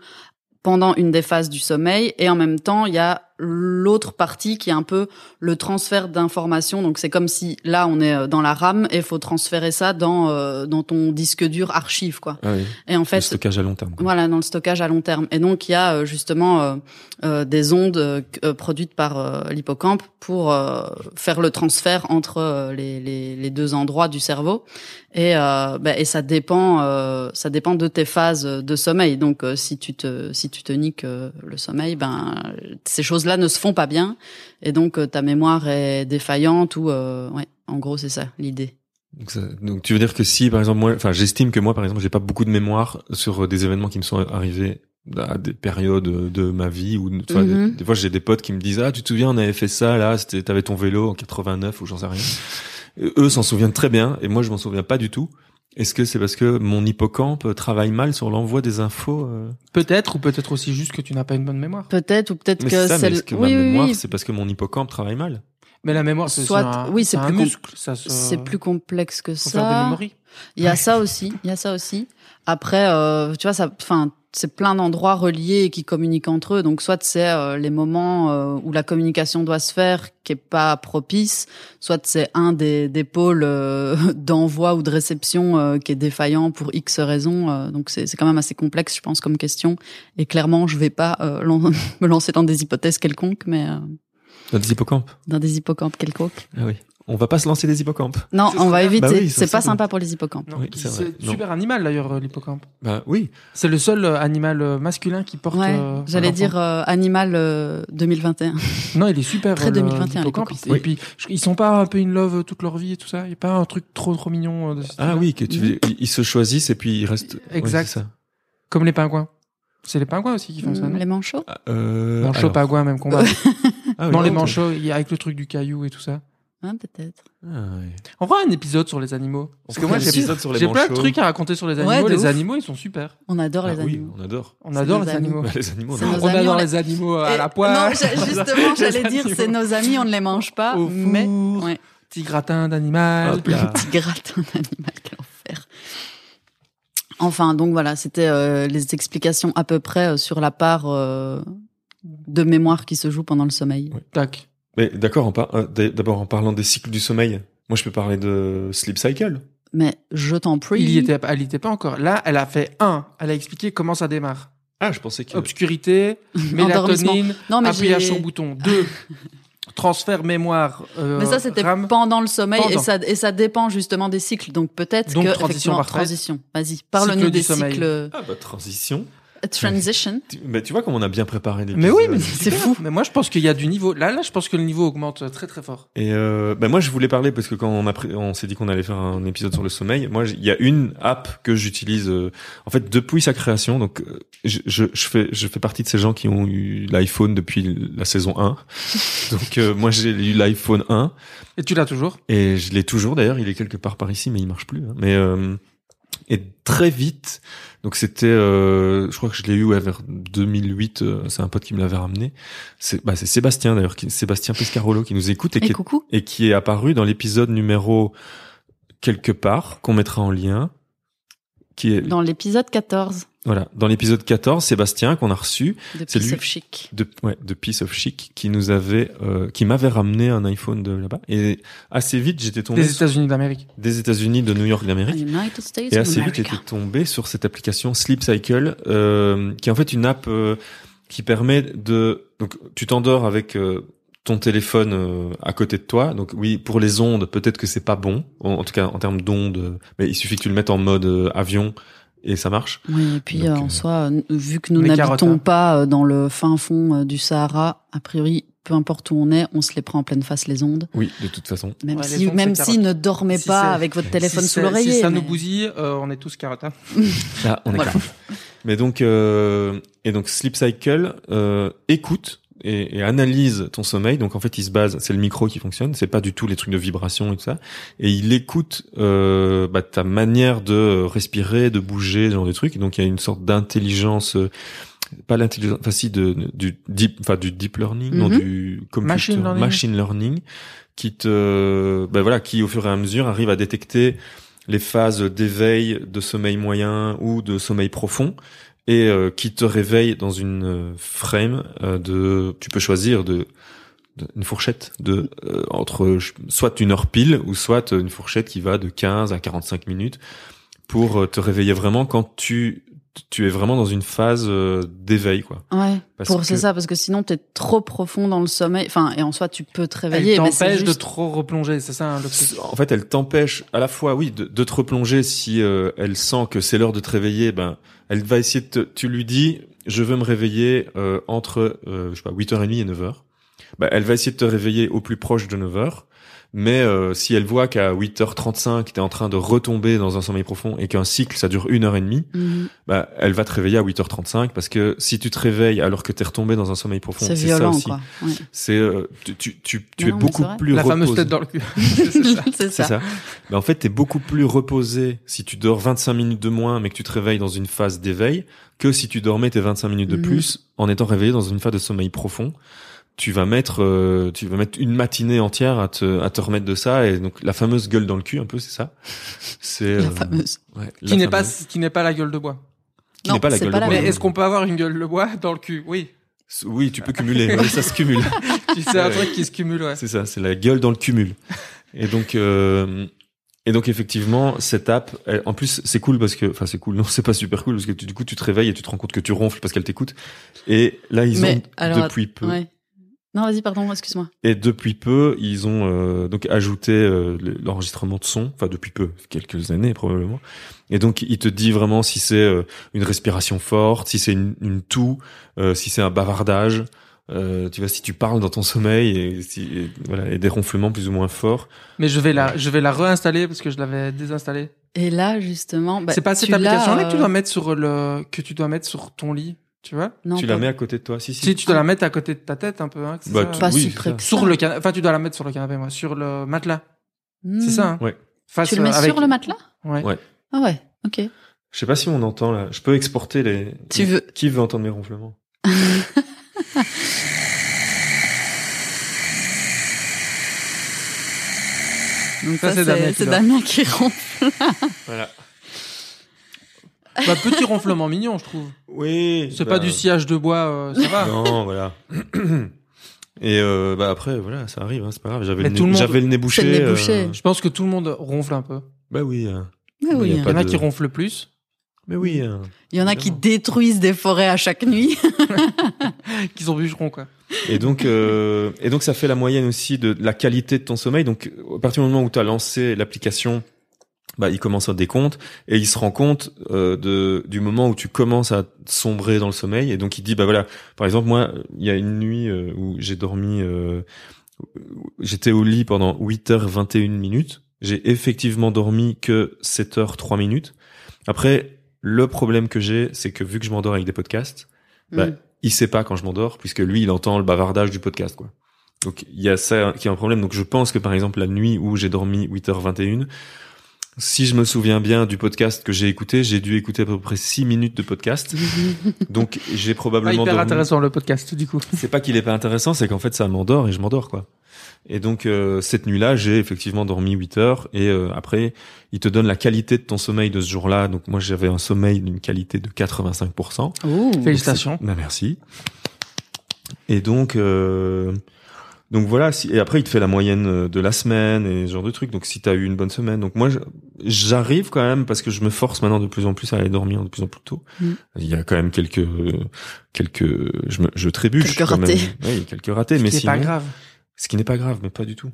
pendant une des phases du sommeil et en même temps il y a l'autre partie qui est un peu le transfert d'informations donc c'est comme si là on est euh, dans la RAM et il faut transférer ça dans euh, dans ton disque dur archive quoi Ah oui. et en Le fait stockage à long terme. quoi. voilà, dans le stockage à long terme. Et donc, il y a euh, justement euh, euh, des ondes produites par l'hippocampe pour euh, faire le transfert entre les, les, les deux endroits du cerveau. Et, euh, bah, et ça dépend, euh, ça dépend de tes phases de sommeil. Donc, euh, si tu te, si tu te niques le sommeil, ben ces choses-là ne se font pas bien. Et donc, euh, ta mémoire est défaillante ou, euh, ouais, en gros, c'est ça l'idée. Donc, ça- donc tu veux dire que si par exemple moi, enfin j'estime que moi par exemple j'ai pas beaucoup de mémoire sur euh, des événements qui me sont arrivés à des périodes de ma vie ou vois, Mhm. des, des fois j'ai des potes qui me disent ah tu te souviens on avait fait ça là c'était t'avais ton vélo en 89 ou j'en sais rien. Et eux s'en souviennent très bien et moi je m'en souviens pas du tout. Est-ce que c'est parce que mon hippocampe travaille mal sur l'envoi des infos euh Peut-être, ou peut-être aussi juste que tu n'as pas une bonne mémoire. Peut-être ou peut-être que c'est que oui, ma mémoire oui. c'est parce que mon hippocampe travaille mal Mais la mémoire, c'est un, oui, c'est un plus muscle. Se... C'est plus complexe que Faut faire des ça. mémories. Il y a ça aussi, il y a ça aussi. Après, euh, tu vois, ça, enfin, c'est plein d'endroits reliés et qui communiquent entre eux. Donc, soit c'est euh, les moments euh, où la communication doit se faire qui est pas propice, soit c'est un des, des pôles euh, d'envoi ou de réception euh, qui est défaillant pour X raisons. euh, donc, c'est c'est quand même assez complexe, je pense, comme question. Et clairement, je vais pas euh, me lancer dans des hypothèses quelconques, mais euh, Dans des hippocampes. dans des hippocampes quelconques. Ah oui. On va pas se lancer des hippocampes. Non, on va éviter. Bah oui, ça c'est pas sympa pour les hippocampes. Oui, c'est vrai. c'est Non. super animal d'ailleurs, euh, l'hippocampe. Bah oui. C'est le seul euh, animal euh, masculin qui porte. Ouais, euh, j'allais dire euh, animal euh, 2021. Non, il est super. Très euh, 2021, l'hippocampe. Et puis, je- ils sont pas un peu in love toute leur vie et tout ça? Il y a pas un truc trop trop mignon de ce Ah oui, que tu, ils- ils se choisissent et puis ils restent. Exact. ça. Comme les pingouins. C'est les pingouins aussi qui font ça. Mm, non? les manchots Ah, Euh, Manchot, alors- pingouin, même combat. Ah oui, non, les manchots, il y a avec le truc du caillou et tout ça. Hein, Peut-être. Ah, ouais. On fera un épisode sur les animaux. Parce que On moi, j'ai épisode sur les j'ai plein de trucs à raconter sur les Ouais, animaux. de les ouf. animaux, ils sont super. On adore Ah les oui, animaux. on adore. On adore les animaux. Bah, les animaux, on adore. On les animaux à Et- la poêle. Non, justement, j'allais dire, c'est nos amis, on ne les mange pas, Au mais ouais. petit gratin d'animal. Petit gratin d'animal, quel enfer. Enfin, donc voilà, c'était euh, les explications à peu près euh, sur la part euh, de mémoire qui se joue pendant le sommeil. Tac. Mais d'accord, en par- euh, d'abord en parlant des cycles du sommeil, moi je peux parler de sleep cycle. Mais je t'en prie. Il y était, elle y était pas encore. Là, elle a fait un. Elle a expliqué comment ça démarre. Ah, je pensais que. Obscurité, mélatonine, Non, mais appuyage sur bouton. Deux, transfert mémoire. euh, Mais ça, c'était pendant le sommeil et ça, et ça dépend justement des cycles. Donc peut-être que transition effectivement, parfaite. transition. Vas-y, parle-nous Cycle des cycles Ah bah transition. Transition. Tu, mais tu vois comment on a bien préparé les Mais oui, mais C'est fou. Mais moi, je pense qu'il y a du niveau. Là, là, je pense que le niveau augmente très, très fort. Et euh, bah moi je voulais parler parce que quand on a pris- on s'est dit qu'on allait faire un épisode sur le sommeil, moi il y a une app que j'utilise euh, en fait depuis sa création. Donc euh, je, je, je fais je fais partie de ces gens qui ont eu l'iPhone depuis la saison 1. donc euh, moi j'ai eu l'iPhone 1 Et tu l'as toujours? Et je l'ai toujours d'ailleurs, il est quelque part par ici mais il marche plus. hein. Mais euh, et très vite, donc c'était, euh, je crois que je l'ai eu ouais, vers 2008. euh, c'est un pote qui me l'avait ramené. C'est bah, Sébastien d'ailleurs, Sébastien Pescarolo qui nous écoute et, Et qui est, et qui est apparu dans l'épisode numéro quelque part qu'on mettra en lien. Qui est Dans l'épisode 14 voilà dans l'épisode 14, Sébastien qu'on a reçu de C'est Piece lui. of Chic. de ouais de Piece of Chic qui nous avait euh, qui m'avait ramené un iPhone de là-bas et assez vite j'étais tombé Des États-Unis d'Amérique. des États-Unis de New York d'Amérique United States et assez vite j'étais tombé sur cette application Sleep Cycle, euh, qui est en fait une app euh, qui permet de donc tu t'endors avec euh, ton téléphone euh, à côté de toi. Donc oui, pour les ondes, peut-être que c'est pas bon, en, en tout cas en termes d'ondes, euh, mais il suffit que tu le mettes en mode euh, avion et ça marche. Oui, et puis Donc, euh, en euh, soi, vu que nous n'habitons pas euh, dans le fin fond euh, du Sahara, a priori, peu importe où on est, on se les prend en pleine face les ondes. Oui, de toute façon. Même Ouais, si, ondes, même si ne dormez Si pas avec votre téléphone si sous l'oreiller. Si ça mais- nous bousille, euh, on est tous hein. Là, on est Voilà. Mais donc euh, et donc Sleep Cycle euh, écoute et, et analyse ton sommeil. Donc en fait, il se base, c'est le micro qui fonctionne, c'est pas du tout les trucs de vibration et tout ça. Et il écoute euh, bah, ta manière de respirer, de bouger, ce genre de trucs. Donc il y a une sorte d'intelligence, euh, pas l'intelligence, enfin si de, du deep, enfin du deep learning, non Mhm. du computer, Machine learning. machine learning, qui te, bah voilà, qui au fur et à mesure arrive à détecter les phases d'éveil, de sommeil moyen ou de sommeil profond et euh, qui te réveille dans une euh, frame euh, de tu peux choisir de, de- une fourchette de euh, entre je- soit une heure pile ou soit une fourchette qui va de 15 à 45 minutes pour euh, te réveiller vraiment quand tu tu es vraiment dans une phase euh, d'éveil quoi. Ouais, Parce pour que- c'est ça, parce que sinon t'es trop profond dans le sommeil. Enfin, et en soi, tu peux te Elle réveiller, mais c'est t'empêche de juste... trop replonger, c'est ça hein, le truc. En fait, elle t'empêche à la fois, oui, de, de te replonger si euh, elle sent que c'est l'heure de te réveiller. Ben, elle va essayer de te, tu lui dis, je veux me réveiller euh, entre, euh, je sais pas, 8h30 et 9h. Ben, elle va essayer de te réveiller au plus proche de 9h. Mais euh, si elle voit qu'à 8h35, t'es en train de retomber dans un sommeil profond et qu'un cycle, ça dure une heure et demie, Mhm. bah, elle va te réveiller à 8h35 parce que si tu te réveilles alors que t'es retombé dans un sommeil profond, C'est ça violent, aussi. quoi. Ouais. C'est, euh, tu, tu, tu, tu Non, es beaucoup plus La fameuse reposé. tête dans le cul. C'est ça. ça. ça. Mais en fait, t'es beaucoup plus reposé si tu dors 25 minutes de moins, mais que tu te réveilles dans une phase d'éveil, que si tu dormais tes 25 minutes de Mhm. plus en étant réveillé dans une phase de sommeil profond. Tu vas mettre, euh, tu vas mettre une matinée entière à te, à te remettre de ça, et donc la fameuse gueule dans le cul, un peu, c'est ça? C'est La euh, fameuse. ouais, la Qui n'est pas, qui n'est pas la gueule de bois. qui Non, n'est pas la c'est gueule pas de la bois. Mais est-ce qu'on peut avoir une gueule de bois dans le cul? Oui. Oui, tu peux cumuler, oui, ça se cumule. Tu sais, un Ouais. truc qui se cumule, ouais. C'est ça, c'est la gueule dans le cumul. Et donc, euh, et donc effectivement, cette app, elle- en plus, c'est cool parce que, enfin, c'est cool. Non, c'est pas super cool parce que tu- du coup, tu te réveilles et tu te rends compte que tu ronfles parce qu'elle t'écoute. Et là, ils Mais, ont alors, depuis peu. Ouais. Non, vas-y, pardon, excuse-moi. Et depuis peu, ils ont euh, donc ajouté euh, le- l'enregistrement de son. Enfin, depuis peu, quelques années probablement. Et donc, il te dit vraiment si c'est euh, une respiration forte, si c'est une, une toux, euh, si c'est un bavardage. Euh, tu vois, si tu parles dans ton sommeil et, si, et voilà, et des ronflements plus ou moins forts. Mais je vais la, je vais la réinstaller parce que je l'avais désinstallée. Et là, justement, bah, c'est pas cette application-là que tu euh, dois mettre sur le, que tu dois mettre sur ton lit, tu vois? non, tu la mets à côté de toi. Si, si. Si tu dois la mettre à côté de ta tête un peu, hein, Bah, ça tu- Pas oui, si c'est près ça. que Sur ça. le canapé, enfin tu dois la mettre sur le canapé, moi, sur le matelas. Hmm. C'est ça. Hein? Ouais. Face, Tu le mets euh, avec- sur le matelas? Ouais. Ouais. Ah ouais, ok. Je sais pas si on entend là. Je peux exporter les. Tu veux Qui veut entendre mes ronflements? Donc Ça, ça, c'est Damien c'est. Damien qui ronfle. Voilà. Bah, petit ronflement mignon, je trouve. Oui. C'est bah, pas du sillage de bois, euh, ça va. Non, voilà. Et euh, bah après, voilà, ça arrive, hein, c'est pas grave. J'avais le, tout le nez- monde- j'avais le nez bouché. C'est le nez euh, bouché. Je pense que tout le monde ronfle un peu. bah oui. euh, Mais oui, y a hein. Il y en a de- qui ronflent plus, Mais oui. euh. il y en a qui détruisent des forêts à chaque nuit. qui sont bûcherons, quoi. Et donc, euh, et donc, ça fait la moyenne aussi de la qualité de ton sommeil. Donc, à partir du moment où tu as lancé l'application, bah, il commence un décompte et il se rend compte euh, de du moment où tu commences à sombrer dans le sommeil. Et donc, il dit, bah voilà, par exemple, moi, il y a une nuit euh, où j'ai dormi, euh, j'étais au lit pendant 8h21 minutes. J'ai effectivement dormi que 7h 3 minutes. Après, le problème que j'ai, c'est que vu que je m'endors avec des podcasts, bah, Mm. il sait pas quand je m'endors puisque lui il entend le bavardage du podcast quoi. Donc il y a ça qui est un problème. Donc je pense que par exemple la nuit où j'ai dormi 8h21, si je me souviens bien du podcast que j'ai écouté, j'ai dû écouter à peu près 6 minutes de podcast. Donc j'ai Pas probablement hyper dormi. intéressant le podcast, du coup. C'est pas qu'il est pas intéressant, c'est qu'en fait ça m'endort et je m'endors quoi. Et donc euh, cette nuit-là, j'ai effectivement dormi 8 heures et euh, après il te donne la qualité de ton sommeil de ce jour-là. Donc moi j'avais un sommeil d'une qualité de 85%. Ouh. Félicitations. Bah, merci. Et donc, euh, donc voilà. Si, et après, il te fait la moyenne euh, de la semaine et ce genre de trucs. Donc, si t'as eu une bonne semaine, donc moi, j'arrive quand même parce que je me force maintenant de plus en plus à aller dormir de plus en plus tôt. Mm. Il y a quand même quelques, quelques, je me, je trébuche. Quelques quand même. ratés. Oui, il y a quelques ratés, mais Ce qui est sinon, pas grave. ce qui n'est pas grave, mais pas du tout.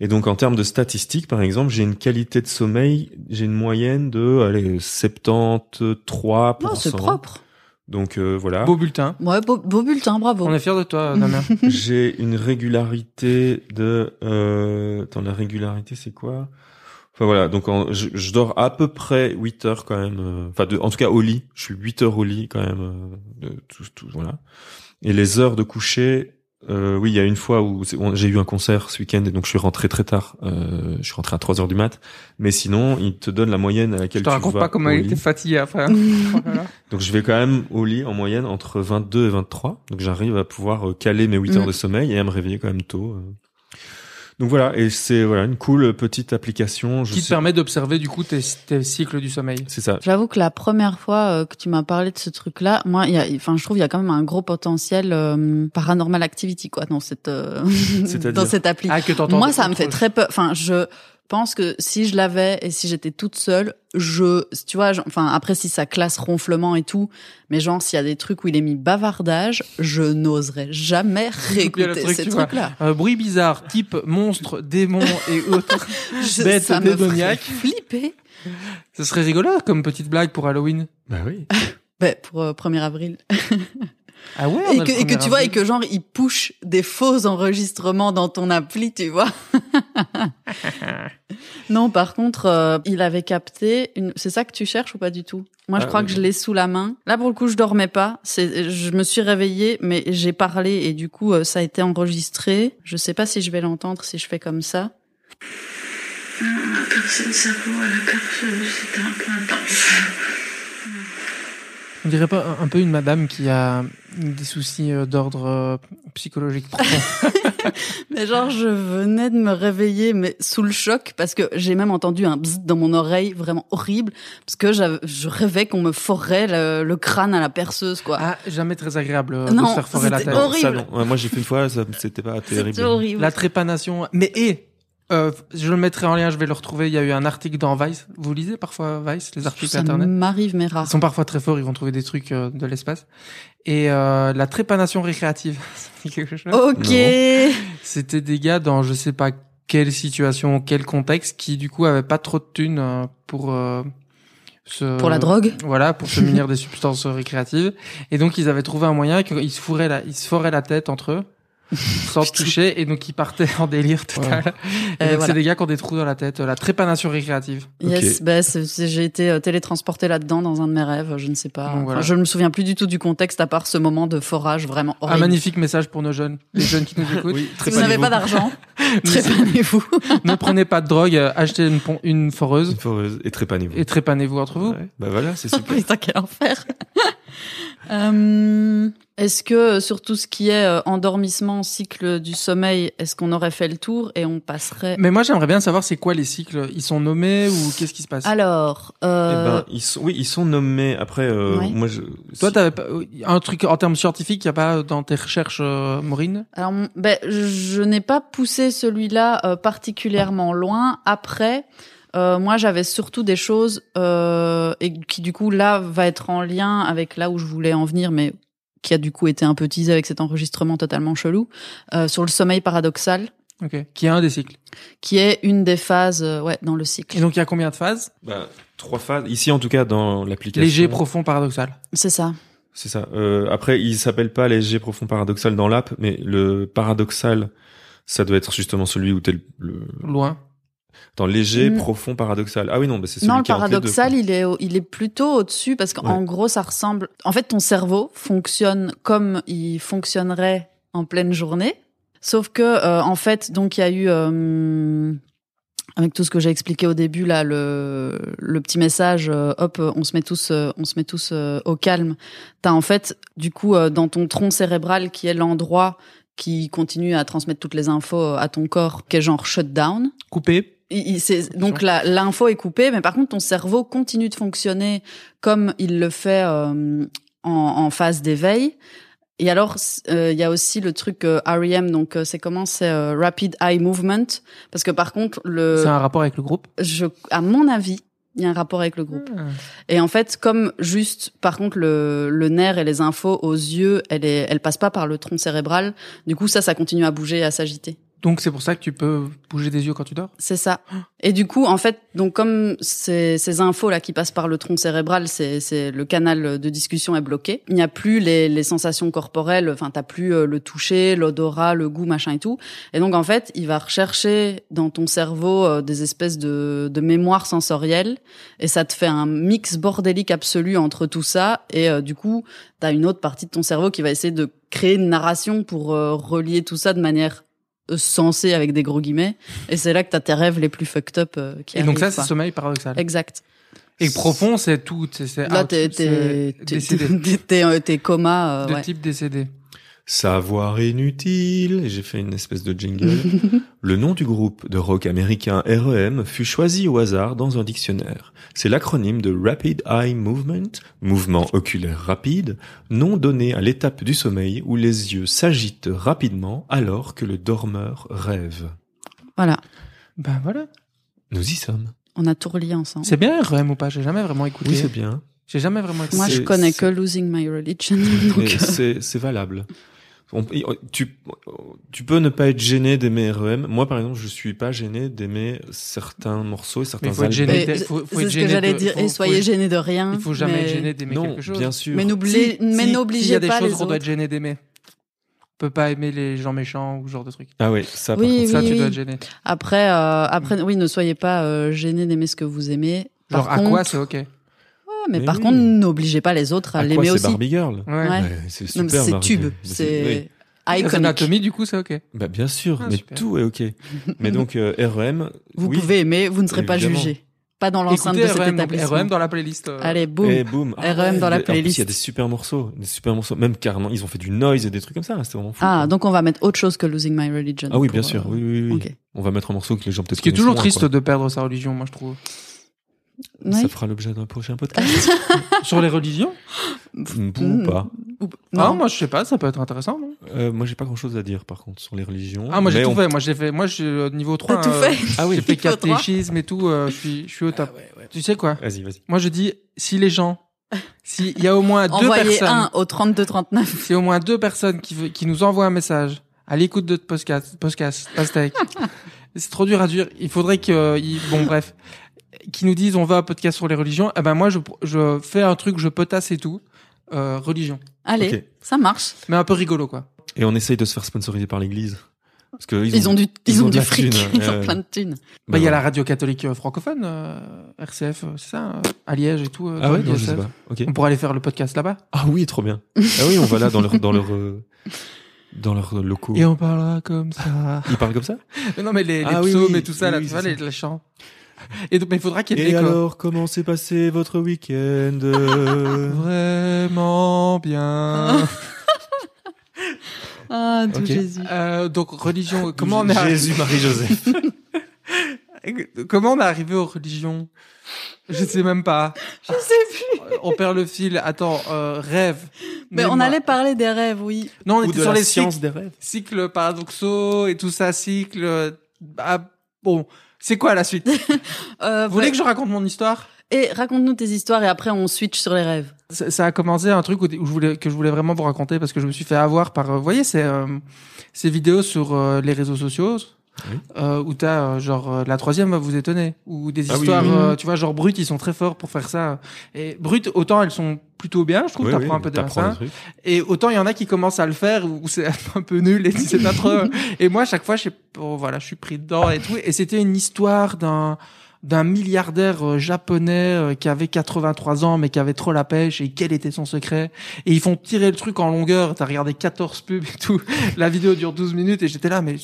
Et donc en termes de statistiques, par exemple, j'ai une qualité de sommeil, j'ai une moyenne de allez 73%. Non, c'est propre. Donc euh, voilà. Beau bulletin. Ouais, beau, beau bulletin, bravo. On est fiers de toi, Damien. j'ai une régularité de euh, attends la régularité c'est quoi? Enfin voilà, donc en- je, je dors à peu près 8 heures quand même euh, enfin de en tout cas au lit, je suis 8 heures au lit quand même euh, de tout tout voilà. Et les heures de coucher euh, oui, il y a une fois où j'ai eu un concert ce week-end et donc je suis rentré très tard. Euh, je suis rentré à 3 heures du mat. Mais sinon, il te donne la moyenne à Je laquelle te tu raconte vas pas comment il était fatigué après. hein. Voilà. Donc je vais quand même au lit en moyenne entre 22 et 23. Donc j'arrive à pouvoir euh, caler mes 8 Mm. heures de sommeil et à me réveiller quand même tôt. Euh. Donc voilà, et c'est voilà une cool petite application. Je Qui te sais- permet d'observer, du coup, tes, tes cycles du sommeil. C'est ça. J'avoue que la première fois euh, que tu m'as parlé de ce truc-là, moi, il y a, enfin, je trouve il y a quand même un gros potentiel euh, paranormal activity quoi dans cette euh, dans cette appli. Ah, que t'entends. Moi, ça me fait très peur. Enfin, je pense que si je l'avais et si j'étais toute seule, je, tu vois, enfin après si ça classe ronflement et tout, mais genre s'il y a des trucs où il est mis bavardage, je n'oserais jamais réécouter truc, ces trucs-là. Un bruit bizarre, type monstre, démon et autres. Je- Bête ça me ferait démoniaque. flipper. Ce serait rigolo comme petite blague pour Halloween. Bah oui. Ben, pour euh, 1er avril. Ah ouais et que, et que tu vois, et que genre, il push des faux enregistrements dans ton appli, tu vois. non, par contre, euh, il avait capté une, c'est ça que tu cherches ou pas du tout? Moi, je Ah, crois oui. que je l'ai sous la main. Là, pour le coup, je dormais pas. C'est, je me suis réveillée, mais j'ai parlé et du coup, euh, ça a été enregistré. Je sais pas si je vais l'entendre si je fais comme ça. La personne cerveau à la carte, c'était un peu intense. On dirait pas un- peu une madame qui a des soucis euh, d'ordre euh, psychologique profond. Mais genre, je venais de me réveiller, mais sous le choc, parce que j'ai même entendu un bzzz dans mon oreille, vraiment horrible, parce que je rêvais qu'on me forait le, le crâne à la perceuse, quoi. Ah, jamais très agréable euh, de Non, se faire forer la tête. horrible. Ça non. Ouais, moi j'ai fait une fois, ça c'était pas terrible. C'était horrible. La trépanation. Mais et euh, je le mettrai en lien, je vais le retrouver. Il y a eu un article dans Vice. Vous lisez parfois Vice, les articles ça internet m'arrive, mais rare. Ils sont parfois très forts, ils vont trouver des trucs euh, de l'espace. Et euh, la trépanation récréative, ça dit quelque chose Ok. C'était des gars dans je sais pas quelle situation, quel contexte, qui du coup avaient pas trop de thunes euh, pour euh, se Pour la drogue. Voilà, pour se munir des substances récréatives. Et donc ils avaient trouvé un moyen qu'ils se fourraient la, ils se foraient la tête entre eux. sans se toucher et donc ils partaient en délire total. Et Euh, donc voilà. c'est des gars qui ont des trous dans la tête, la trépanation récréative. Yes, bah, c'est- c'est- j'ai été euh, télétransportée là-dedans dans un de mes rêves, je ne sais pas. Donc, Enfin, voilà. Je ne me souviens plus du tout du contexte à part ce moment de forage vraiment Un horrible. magnifique message pour nos jeunes, les jeunes qui nous écoutent. Oui, Si vous n'avez pas d'argent, trépanez-vous. ne prenez pas de drogue, euh, achetez une, pon- une foreuse Une foreuse et trépanez-vous. et trépanez-vous entre vous. Ouais. Bah voilà, c'est super. putain, quel enfer. Euh, est-ce que euh, sur tout ce qui est euh, endormissement, cycle du sommeil, est-ce qu'on aurait fait le tour et on passerait Mais moi j'aimerais bien savoir c'est quoi les cycles, ils sont nommés ou qu'est-ce qui se passe? Alors, Eh euh, ben, ils sont, oui, ils sont nommés. Après, euh, Ouais. moi, je, Toi t'avais pas un truc en termes scientifiques qu'il y a pas dans tes recherches euh, Maureen? Alors, ben, je, je n'ai pas poussé celui-là euh, particulièrement loin. Après, euh, moi, j'avais surtout des choses euh, et qui du coup là va être en lien avec là où je voulais en venir, mais qui a du coup été un peu teasé avec cet enregistrement totalement chelou euh, sur le sommeil paradoxal, OK, qui est un des cycles. qui est une des phases euh, ouais dans le cycle. Et donc il y a combien de phases? Bah, trois phases. Ici, en tout cas, dans l'application. Léger, profond, paradoxal. C'est ça. C'est ça. Euh, après, il s'appelle pas léger, profond, paradoxal dans l'app, mais le paradoxal, ça doit être justement celui où t'es le, le- Loin. Léger, Mm. profond, paradoxal. Ah oui, non, bah c'est celui Non, le qui paradoxal, il est il est plutôt au-dessus parce qu'en Ouais. gros, ça ressemble. En fait, ton cerveau fonctionne comme il fonctionnerait en pleine journée, sauf que euh, en fait, donc il y a eu euh, avec tout ce que j'ai expliqué au début là, le le petit message, euh, hop, on se met tous, on se met tous au calme. T'as en fait, du coup, dans ton tronc cérébral qui est l'endroit qui continue à transmettre toutes les infos à ton corps, qui est genre shutdown. Coupé. Il- donc l'info est coupée, mais par contre ton cerveau continue de fonctionner comme il le fait euh, en, en phase d'éveil. Et alors euh, il y a aussi le truc euh, REM, donc euh, c'est comment? C'est euh, Rapid Eye Movement, parce que par contre le, C'est un rapport avec le groupe? je, à mon avis, il y a un rapport avec le groupe. Ah. Et en fait, comme juste, par contre, le, le nerf et les infos aux yeux, elle est, elle passe pas par le tronc cérébral. Du coup, ça, ça continue à bouger et à s'agiter. Donc c'est pour ça que tu peux bouger des yeux quand tu dors? C'est ça. Et du coup, en fait, donc comme ces, ces infos là qui passent par le tronc cérébral, c'est c'est le canal de discussion est bloqué. Il n'y a plus les, les sensations corporelles. Enfin, t'as plus euh, le toucher, l'odorat, le goût, machin et tout. Et donc en fait, il va rechercher dans ton cerveau euh, des espèces de, de mémoire sensorielle, et ça te fait un mix bordélique absolu entre tout ça. Et euh, du coup, t'as une autre partie de ton cerveau qui va essayer de créer une narration pour relier tout ça de manière sensée avec des gros guillemets. Et c'est là que t'as tes rêves les plus fucked up euh, qui Et donc ça arrivent, c'est quoi. sommeil paradoxal. Exact. Et profond c'est tout. c'est- c'est Là, out, t'es, c'est t'es, t'es, décédé. t'es, t'es, euh, t'es coma, euh, de ouais. type décédé. Savoir inutile. J'ai fait une espèce de jingle. Le nom du groupe de rock américain REM fut choisi au hasard dans un dictionnaire. C'est l'acronyme de Rapid Eye Movement, mouvement oculaire rapide, nom donné à l'étape du sommeil où les yeux s'agitent rapidement alors que le dormeur rêve. Voilà. Ben voilà. Nous y sommes. On a tout relié ensemble. C'est bien REM ou pas? J'ai jamais vraiment écouté. Oui, c'est bien. J'ai jamais vraiment écouté. Moi, je connais que Losing My Religion. Euh, c'est valable. On- tu, tu peux ne pas être gêné d'aimer REM. Moi, par exemple, je suis pas gêné d'aimer certains morceaux et certains Mais faut être albums. gêné. mais faut- faut c'est être ce que gêné j'allais de- dire. faut- et faut- soyez gênés de rien. Il faut jamais mais... être gêné d'aimer Non, quelque chose. bien sûr. Mais n'oubliez, Si- mais si- y a des pas choses qu'on doit être gêné d'aimer. On peut pas aimer les gens méchants ou ce genre de trucs. Ah ouais, ça, par Oui, contre, Ça, oui, tu oui. dois être gêné. Après, euh, après, oui, ne soyez pas euh, gênés d'aimer ce que vous aimez. Par Genre à contre, quoi c'est ok? Mais, Mais par oui. contre, n'obligez pas les autres à, l'aimer c'est aussi. Barbie Girl Ouais. Ouais. C'est super. c'est tube, oui. c'est iconique. Anatomy du coup c'est ok. Bah bien sûr, Ah, mais super. tout est ok. mais donc euh, REM, Vous oui. pouvez aimer, vous ne serez pas jugé. Pas dans l'enceinte de cet REM, donc établissement. REM dans la playlist. euh, Allez, boum. Et boum. Ah REM dans la playlist. Il y a des super morceaux, des super morceaux. Même carrément, ils ont fait du noise et des trucs comme ça. C'était vraiment fou. Ah, quoi. donc on va mettre autre chose que Losing My Religion. ah oui, bien sûr. euh, Oui, oui, oui. ok. On va mettre un morceau que les gens peut-être Ce qui est toujours triste quoi. de perdre sa religion, moi je trouve. Oui. Ça fera l'objet d'un prochain podcast. Sur les religions? Ou pas. Ou- Ah, Non, moi je sais pas, ça peut être intéressant, non? Euh, moi, j'ai pas grand chose à dire, par contre, sur les religions. Ah, moi j'ai tout on- fait. Moi j'ai fait. Moi j'ai euh, niveau 3. t'as tout euh, fait. Ah oui. J'ai fait catéchisme et tout. euh, je suis, je suis au top. Tu sais quoi? Vas-y, vas-y. Moi je dis, si les gens s'il y a au moins deux Envoyez personnes, un au 3239. s'il y a au moins deux personnes qui, veut- qui nous envoient un message à l'écoute de podcast, podcast, pastèque. c'est trop dur à dire. Il faudrait que, bon, bref, qui nous disent on va un podcast sur les religions. Eh ben moi, je, je fais un truc, je potasse et tout, euh, religion, Allez, Ok. ça marche. mais un peu rigolo quoi. Et on essaye de se faire sponsoriser par l'église. Parce que Ils, ont, du, ils, ont, ont de du la fric, thune, ils ouais, ont ouais. plein de thunes. Bah, il y a la radio catholique euh, francophone, euh, RCF, c'est ça, euh, à Liège et tout. euh, Ah ouais, dans non, je sais pas. Ok. On pourrait aller faire le podcast là-bas. Ah oui, trop bien. Ah oui, on va là dans leur dans leur euh, dans leurs locaux. Et on parlera comme ça. Ils parlent comme ça? Mais non, mais les, les Ah oui, psaumes oui. et tout ça, Oui, là, oui, tu vois, c'est les, les chants. Et donc, mais il faudra qu'il y ait Et alors, comment s'est passé votre week-end Vraiment bien. Ah, tout Ok. Jésus. Euh, donc, religion, comment on est arrivé, Jésus, Marie, Joseph. comment on est arrivé aux religions? Je sais même pas. Je sais plus. On perd le fil. Attends, euh, rêve. Mais on allait parler des rêves, oui. Non, on Ou était de sur la les science cycles, des rêves. cycles paradoxaux et tout ça, cycles. euh, ah, bon, c'est quoi la suite? Euh, Vous voulez ouais. que je raconte mon histoire? Et raconte-nous tes histoires et après on switch sur les rêves. ça, ça a commencé un truc où, où je voulais que je voulais vraiment vous raconter parce que je me suis fait avoir par euh, vous voyez ces euh, ces vidéos sur euh, les réseaux sociaux Oui. euh, où t'as euh, genre euh, la troisième va vous étonner. Ou des Ah histoires oui, oui. euh, tu vois genre brut ils sont très forts pour faire ça. Et brut autant elles sont plutôt bien je trouve t'apprends un peu de ça. et autant il y en a qui commencent à le faire où c'est un peu nul et sais pas trop. Et moi à chaque fois je sais bon, voilà je suis pris dedans et tout. Et c'était une histoire d'un d'un milliardaire euh, japonais euh, qui avait 83 ans mais qui avait trop la pêche et quel était son secret. Et ils font tirer le truc en longueur. T'as regardé 14 pubs et tout. La vidéo dure 12 minutes et j'étais là mais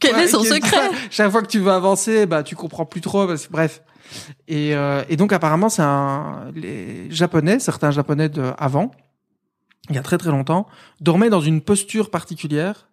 Quel quoi, est son secret que- chaque fois que tu veux avancer bah tu comprends plus trop parce que bref. Et, euh, et donc apparemment c'est un les japonais certains japonais de avant il y a très très longtemps dormaient dans une posture particulière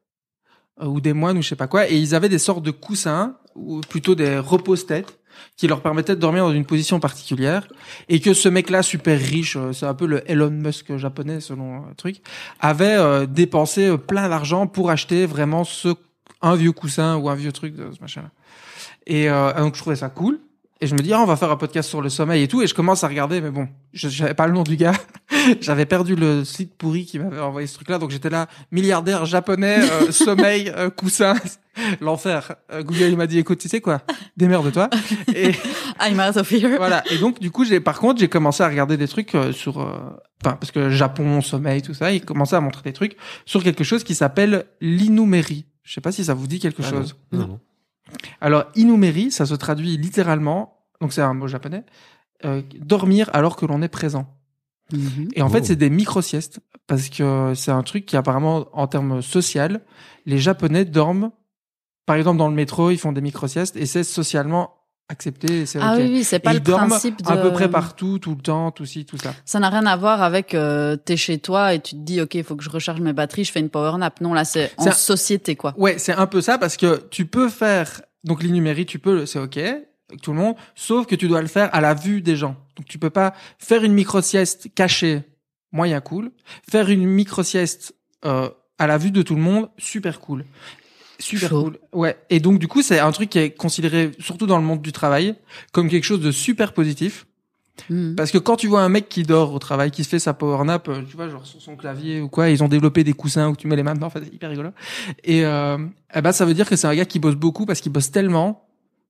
euh, ou des moines ou je sais pas quoi et ils avaient des sortes de coussins ou plutôt des repose-têtes qui leur permettaient de dormir dans une position particulière et que ce mec-là super riche, euh, c'est un peu le Elon Musk japonais selon le truc, avait euh, dépensé euh, plein d'argent pour acheter vraiment ce un vieux coussin ou un vieux truc de ce machin. Et euh, donc je trouvais ça cool. Et je me dis, ah, on va faire un podcast sur le sommeil et tout. Et je commence à regarder, mais bon, je j'avais pas le nom du gars. J'avais perdu le site pourri qui m'avait envoyé ce truc-là. Donc j'étais là, milliardaire japonais, sommeil, coussin, l'enfer. Euh, Google, il m'a dit, écoute, tu sais quoi, démerde-toi. Et I'm out of here. voilà. Et donc, du coup, j'ai, par contre, j'ai commencé à regarder des trucs euh, sur, euh, enfin, parce que Japon, sommeil, tout ça, il commençait à montrer des trucs sur quelque chose qui s'appelle l'inumeri. Je sais pas si ça vous dit quelque Ah, chose. non. Non, non. Alors, inumeri, ça se traduit littéralement, donc c'est un mot japonais, euh, dormir alors que l'on est présent. Mhm. Et en fait, Oh. c'est des micro-siestes, parce que c'est un truc qui apparemment, en termes social, les Japonais dorment, par exemple dans le métro, ils font des micro-siestes, et c'est socialement accepté, c'est Ah oui, oui, c'est pas le principe de... à peu près partout, tout le temps, tout ci, tout ça. Ça n'a rien à voir avec euh, t'es chez toi et tu te dis ok, il faut que je recharge mes batteries, je fais une power nap. Non, là c'est en un- société quoi. Ouais, c'est un peu ça parce que tu peux faire donc l'inumérie, tu peux, c'est ok, avec tout le monde, sauf que tu dois le faire à la vue des gens. Donc tu peux pas faire une micro sieste cachée, moyen cool, faire une micro sieste euh, à la vue de tout le monde, super cool. Super cool. Ouais. Et donc du coup, c'est un truc qui est considéré surtout dans le monde du travail comme quelque chose de super positif. Mhm. Parce que quand tu vois un mec qui dort au travail, qui se fait sa power nap, euh, tu vois, genre sur son clavier ou quoi, ils ont développé des coussins où tu mets les mains dedans, enfin, c'est hyper rigolo. Et euh, eh ben, ça veut dire que c'est un gars qui bosse beaucoup parce qu'il bosse tellement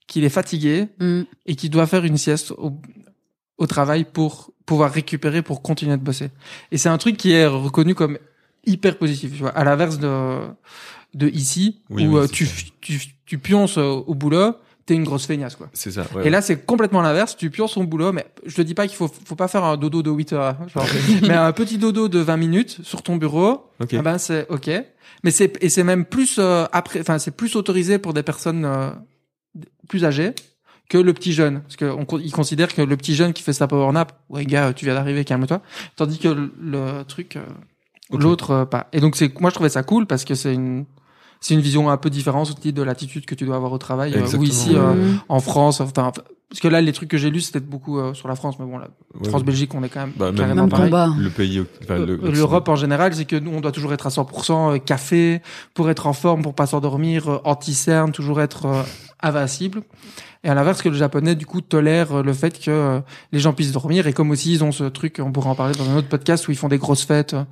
qu'il est fatigué Mhm. et qu'il doit faire une sieste au, au travail pour pouvoir récupérer, pour continuer de bosser. Et c'est un truc qui est reconnu comme hyper positif, tu vois, à l'inverse de, de ici, Oui, où oui, euh, tu, tu, tu pionces au au boulot, t'es une grosse feignasse, quoi. C'est ça. ouais, Et là, c'est complètement l'inverse. Tu pionces son boulot, mais je te dis pas qu'il faut, faut pas faire un dodo de 8 heures, hein, genre, mais un petit dodo de 20 minutes sur ton bureau. Ok. Ah ben, c'est ok. Mais c'est, et c'est même plus, euh, après, enfin, c'est plus autorisé pour des personnes, euh, plus âgées que le petit jeune. Parce que on, ils considèrent que le petit jeune qui fait sa power nap, ouais, gars, tu viens d'arriver, calme-toi. Tandis que le, le truc, euh, l'autre, euh, pas. Et donc, c'est, moi, je trouvais ça cool parce que c'est une, c'est une vision un peu différente aussi de l'attitude que tu dois avoir au travail. euh, ou ici, euh, en France, enfin, parce que là, les trucs que j'ai lus, c'était beaucoup euh, sur la France, mais bon, la Ouais, France-Belgique, on est quand même Bah, carrément Même pareil. combat. Le pays, enfin, le- Euh, L'Europe en général, c'est que nous, on doit toujours être à 100% café pour être en forme, pour pas s'endormir, anti-cerne, toujours être euh, invincible. Et à l'inverse, que le japonais, du coup, tolère le fait que euh, les gens puissent dormir. Et comme aussi, ils ont ce truc, on pourra en parler dans un autre podcast, où ils font des grosses fêtes. euh,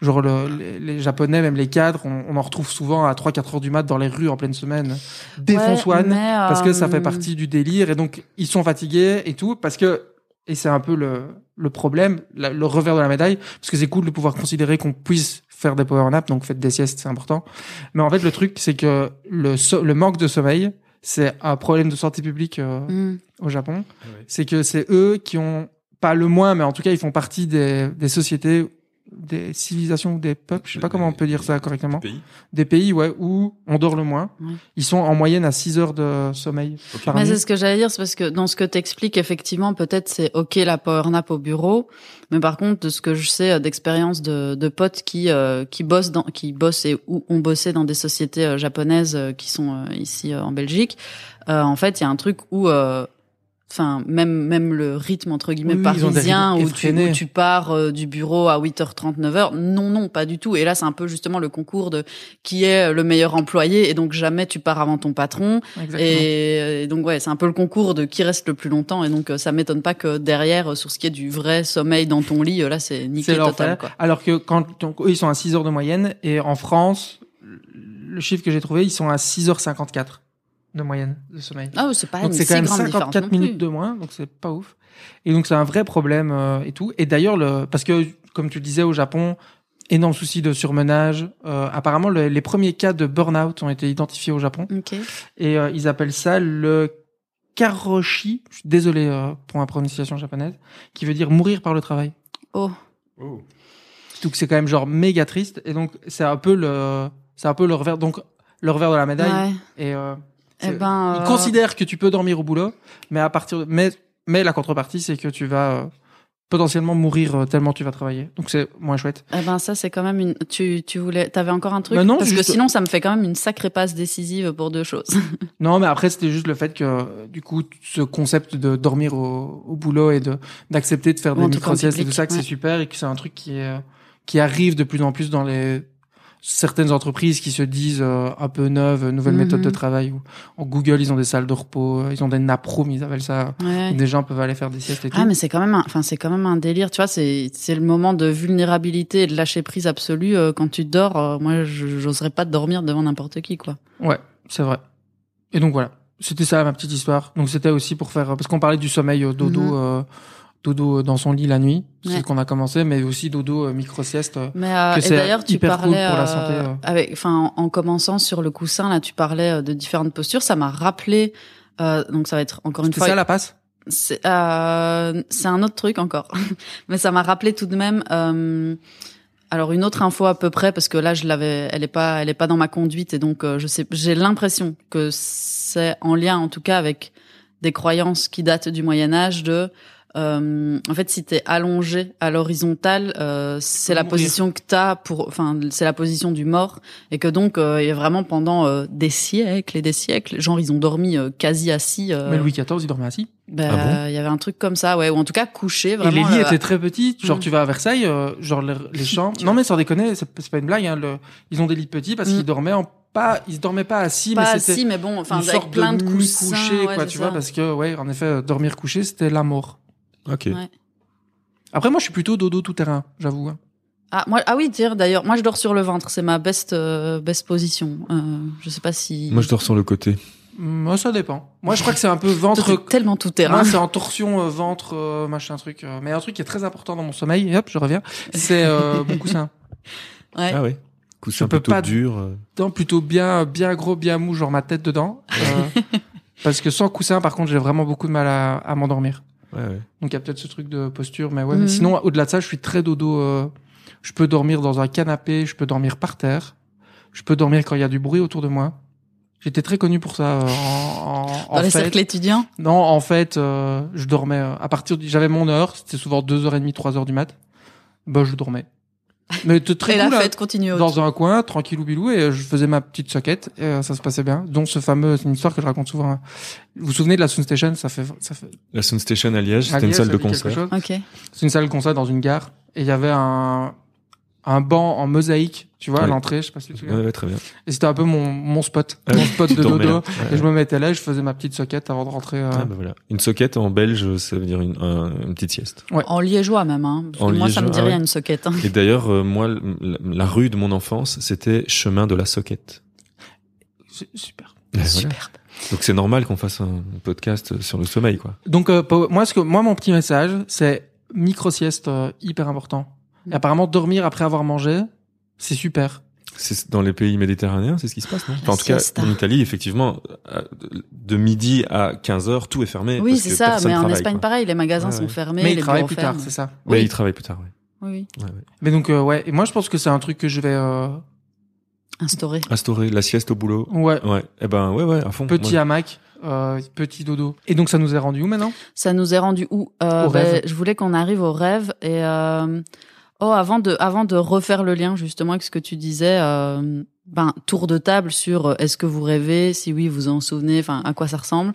Genre, le- les, les japonais, même les cadres, on, on en retrouve souvent à 3-4 heures du mat dans les rues en pleine semaine. Défonce Ouais, one, parce que ça euh, fait partie du délire. Et donc, ils sont fatigués et tout, parce que... Et c'est un peu le, le problème, la- le revers de la médaille, parce que c'est cool de pouvoir considérer qu'on puisse faire des power naps, donc faites des siestes, c'est important. Mais en fait, le truc, c'est que le, so- le manque de sommeil, c'est un problème de santé publique euh, Mm. au Japon. C'est que c'est eux qui ont, pas le moins, mais en tout cas, ils font partie des, des sociétés, des civilisations ou des peuples, je sais pas comment on peut dire ça correctement, Pays. des pays ouais, où on dort le moins. Ils sont en moyenne à 6 heures de sommeil par Mais c'est ce que j'allais dire, c'est parce que dans ce que t'expliques, effectivement, peut-être c'est ok la power nap au bureau, mais par contre, de ce que je sais euh, d'expérience de, de potes qui euh, qui bossent dans, qui bossent et ou ont bossé dans des sociétés euh, japonaises euh, qui sont euh, ici euh, en Belgique, euh, en fait, il y a un truc où euh, Enfin, même même le rythme entre guillemets Oui, parisien où tu, où tu pars euh, du bureau à 8h30 9h non non pas du tout. Et là c'est un peu justement le concours de qui est le meilleur employé. Et donc jamais tu pars avant ton patron. Exactement. et, et donc ouais, c'est un peu le concours de qui reste le plus longtemps. Et donc euh, ça m'étonne pas que derrière euh, sur ce qui est du vrai sommeil dans ton lit, euh, là c'est niqué C'est total quoi. Alors que quand donc, eux, ils sont à 6 heures de moyenne. Et en France, le chiffre que j'ai trouvé, ils sont à 6h54 de moyenne de sommeil. Ah c'est pas donc c'est quand même grande différence 54 non plus. minutes de moins, donc c'est pas ouf. Et donc c'est un vrai problème euh, et tout. Et d'ailleurs, le parce que comme tu le disais au Japon, énorme souci de surmenage. Euh, apparemment, le- les premiers cas de burn-out ont été identifiés au Japon et euh, ils appellent ça le karoshi. Je suis désolé euh, pour ma prononciation japonaise, qui veut dire mourir par le travail. Oh. Oh. Donc c'est quand même genre méga triste et donc c'est un peu le c'est un peu le revers donc le revers de la médaille Ouais. et euh, Eh ben ils euh, considèrent que tu peux dormir au boulot mais à partir de, mais mais la contrepartie c'est que tu vas euh, potentiellement mourir euh, tellement tu vas travailler donc c'est moins chouette eh ben ça c'est quand même une tu tu voulais t'avais encore un truc? Bah non, parce que sinon ça me fait quand même une sacrée passe décisive pour deux choses. non mais après c'était juste le fait que euh, du coup ce concept de dormir au, au boulot et de d'accepter de faire des micro siestes et tout ça que ouais. c'est super et que c'est un truc qui est qui arrive de plus en plus dans les certaines entreprises qui se disent euh, un peu neuves, nouvelles Mhm. méthodes de travail. Où, en Google, ils ont des salles de repos, euh, ils ont des nap rooms, ils appellent ça. Ouais. où Des gens peuvent aller faire des siestes et tout. Ah mais c'est quand même un, enfin c'est quand même un délire, tu vois, c'est c'est le moment de vulnérabilité et de lâcher prise absolue euh, quand tu dors. euh, moi j'oserais pas dormir devant n'importe qui quoi. Ouais, c'est vrai. Et donc voilà, c'était ça ma petite histoire. Donc c'était aussi pour faire parce qu'on parlait du sommeil euh, dodo, Mhm. euh, dodo dans son lit la nuit, c'est ce qu'on a commencé, mais aussi dodo euh, micro sieste. euh. Mais euh, que et c'est d'ailleurs, tu cool parlais pour la euh, santé, euh. avec, enfin, en, en commençant sur le coussin, là, tu parlais euh, de différentes postures. Ça m'a rappelé. euh, donc, ça va être encore une C'est fois. ça la passe? C'est euh, c'est un autre truc encore, mais ça m'a rappelé tout de même. euh, alors une autre info à peu près parce que là je l'avais, elle est pas, elle est pas dans ma conduite et donc euh, je sais, j'ai l'impression que c'est en lien en tout cas avec des croyances qui datent du Moyen Âge de euh, en fait, si t'es allongé à l'horizontale, euh, c'est la mourir. position que t'as pour, enfin, c'est la position du mort, et que donc, euh, il y a vraiment pendant euh, des siècles et des siècles, genre ils ont dormi euh, quasi assis. euh, Mais Louis XIV, il dormait assis. ben, Ah bon il y avait un truc comme ça, ouais, ou en tout cas couché Et vraiment. les lits étaient très petits. Genre, Mm. tu vas à Versailles, euh, genre les, les chambres. Non, mais sans déconner, c'est c'est pas une blague. Hein, le- ils ont des lits petits parce Mm. qu'ils dormaient en pas, ils se dormaient pas assis, pas mais c'était assis, mais bon, enfin, une avec sorte plein de, de coussins, couché, ouais, quoi, tu ça. vois, parce que ouais, en effet, dormir couché, c'était la mort. Ok. Ouais. Après, moi, je suis plutôt dodo tout terrain, j'avoue. hein. Ah, moi, ah oui, dire d'ailleurs, moi je dors sur le ventre, c'est ma best, euh, best position. Euh, je sais pas si. Moi, je dors sur le côté. Moi, ça dépend. Moi, je crois que c'est un peu ventre. tellement tout terrain. Moi, c'est en torsion euh, ventre, euh, machin truc. euh. Mais un truc qui est très important dans mon sommeil, et hop, je reviens, c'est euh, mon coussin. Ouais. Ah ouais. Coussin Je peux plutôt pas- dur. Non, plutôt bien, bien gros, bien mou, genre ma tête dedans. Euh, parce que sans coussin, par contre, j'ai vraiment beaucoup de mal à, à m'endormir. Ouais, ouais. Donc il y a peut-être ce truc de posture, mais ouais. Mais Mhm. sinon, au-delà de ça, je suis très dodo. euh, je peux dormir dans un canapé, je peux dormir par terre, je peux dormir quand il y a du bruit autour de moi. J'étais très connu pour ça. euh, en, en, Dans en les fait. cercles étudiants? Non, en fait, euh, je dormais euh, à partir. du- J'avais mon heure, c'était souvent 2h30, 3h du mat. Bah, je dormais. Mais très et cool. la hein. fête continue. dans un coin, tranquille ou bilou, et euh, je faisais ma petite socket, et euh, ça se passait bien. Dont ce fameux, c'est une histoire que je raconte souvent. hein. Vous vous souvenez de la Sound Station Ça fait, ça fait. La Sound Station à Liège, c'était une salle de concert. chose Ok. C'est une salle de concert dans une gare, et il y avait un un banc en mosaïque, tu vois, à l'entrée, je sais pas si tu. Ouais, ouais, très bien. Et c'était un peu mon, mon spot, mon spot de dodo. Et je me mettais là, et je faisais ma petite soquette avant de rentrer. euh, Ah, bah voilà. Une soquette en belge, ça veut dire une, un- une petite sieste. En liégeois même, hein. Parce que moi, ça me dit ah rien une soquette. hein. Et d'ailleurs, euh, moi, la, la rue de mon enfance, c'était chemin de la soquette. Super. Voilà. Superbe. Donc c'est normal qu'on fasse un podcast sur le sommeil, quoi. Donc euh, pour- moi, ce que moi mon petit message, c'est micro sieste euh, hyper important. Et apparemment dormir après avoir mangé, c'est super. C'est dans les pays méditerranéens, c'est ce qui se passe, non? Enfin, en tout cas, en Italie, effectivement, euh, de midi à 15 heures, tout est fermé. Oui, c'est ça. Mais en Espagne, quoi. pareil, les magasins Ouais, sont ouais. fermés, Mais ils travaillent plus tard, c'est ça. Mais Oui. ils travaillent plus tard. Oui, oui. Ouais, ouais. Mais donc euh, ouais, et moi je pense que c'est un truc que je vais euh, Instauré. Instaurer la sieste au boulot. ouais, Ouais. Eh ben, ouais, ouais, à fond. petit Moi, hamac, euh, petit dodo. Et donc ça nous est rendu où maintenant? Ça nous est rendu où? Euh, Au ben, rêve. Je voulais qu'on arrive au rêve et euh, oh avant de avant de refaire le lien justement avec ce que tu disais, euh, ben tour de table sur euh, est-ce que vous rêvez, si oui vous en souvenez, enfin à quoi ça ressemble?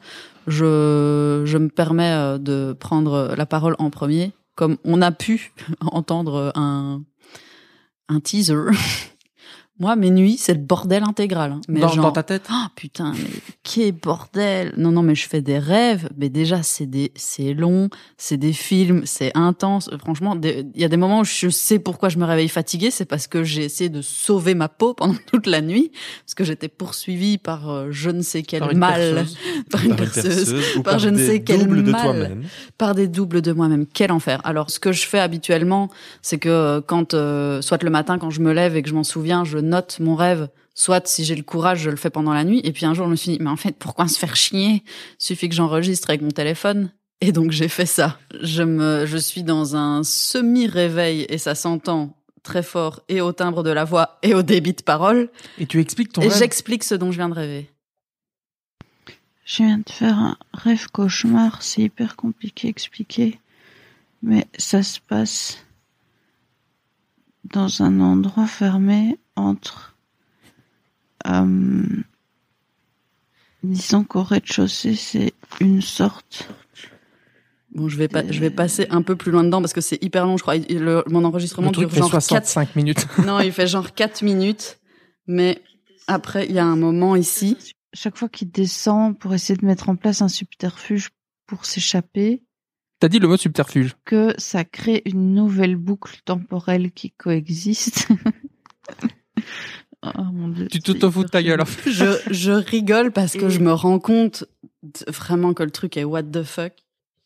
Je je me permets euh, de prendre la parole en premier, comme on a pu entendre un un teaser. Moi, mes nuits, c'est le bordel intégral. hein. Mais dans, genre, dans ta tête ah putain, mais quel bordel? Non, non, mais je fais des rêves. Mais déjà, c'est des, c'est long, c'est des films, c'est intense. Franchement, il y a des moments où je sais pourquoi je me réveille fatiguée. C'est parce que j'ai essayé de sauver ma peau pendant toute la nuit, parce que j'étais poursuivie par euh, je ne sais quel Par mal, par une par une perceuse, par par je ne sais quel doubles de mal. toi-même. par des doubles de moi-même. Quel enfer. Alors, ce que je fais habituellement, c'est que euh, quand, euh, soit le matin, quand je me lève et que je m'en souviens, je note mon rêve. Soit, si j'ai le courage, je le fais pendant la nuit. Et puis un jour, je me suis dit, mais en fait, pourquoi se faire chier? Suffit que j'enregistre avec mon téléphone. Et donc, j'ai fait ça. Je me, je suis dans un semi-réveil et ça s'entend très fort et au timbre de la voix et au débit de parole. Et tu expliques ton et rêve. j'explique ce dont je viens de rêver. Je viens de faire un rêve cauchemar, c'est hyper compliqué à expliquer, mais ça se passe dans un endroit fermé entre, euh, disons qu'au rez-de-chaussée c'est une sorte, Bon, je vais pas, je vais passer un peu plus loin dedans parce que c'est hyper long, je crois. Il- le- mon enregistrement Le truc dure fait genre 4 65 minutes. Non, il fait genre 4 minutes. Mais après, il y a un moment ici. chaque fois qu'il descend pour essayer de mettre en place un subterfuge pour s'échapper, T'as dit le mot subterfuge. que ça crée une nouvelle boucle temporelle qui coexiste. oh mon dieu. Tu c'est t'auto-fous de ta gueule. en chelou. fait. Je, je rigole parce que Et- je me rends compte vraiment que le truc est what the fuck.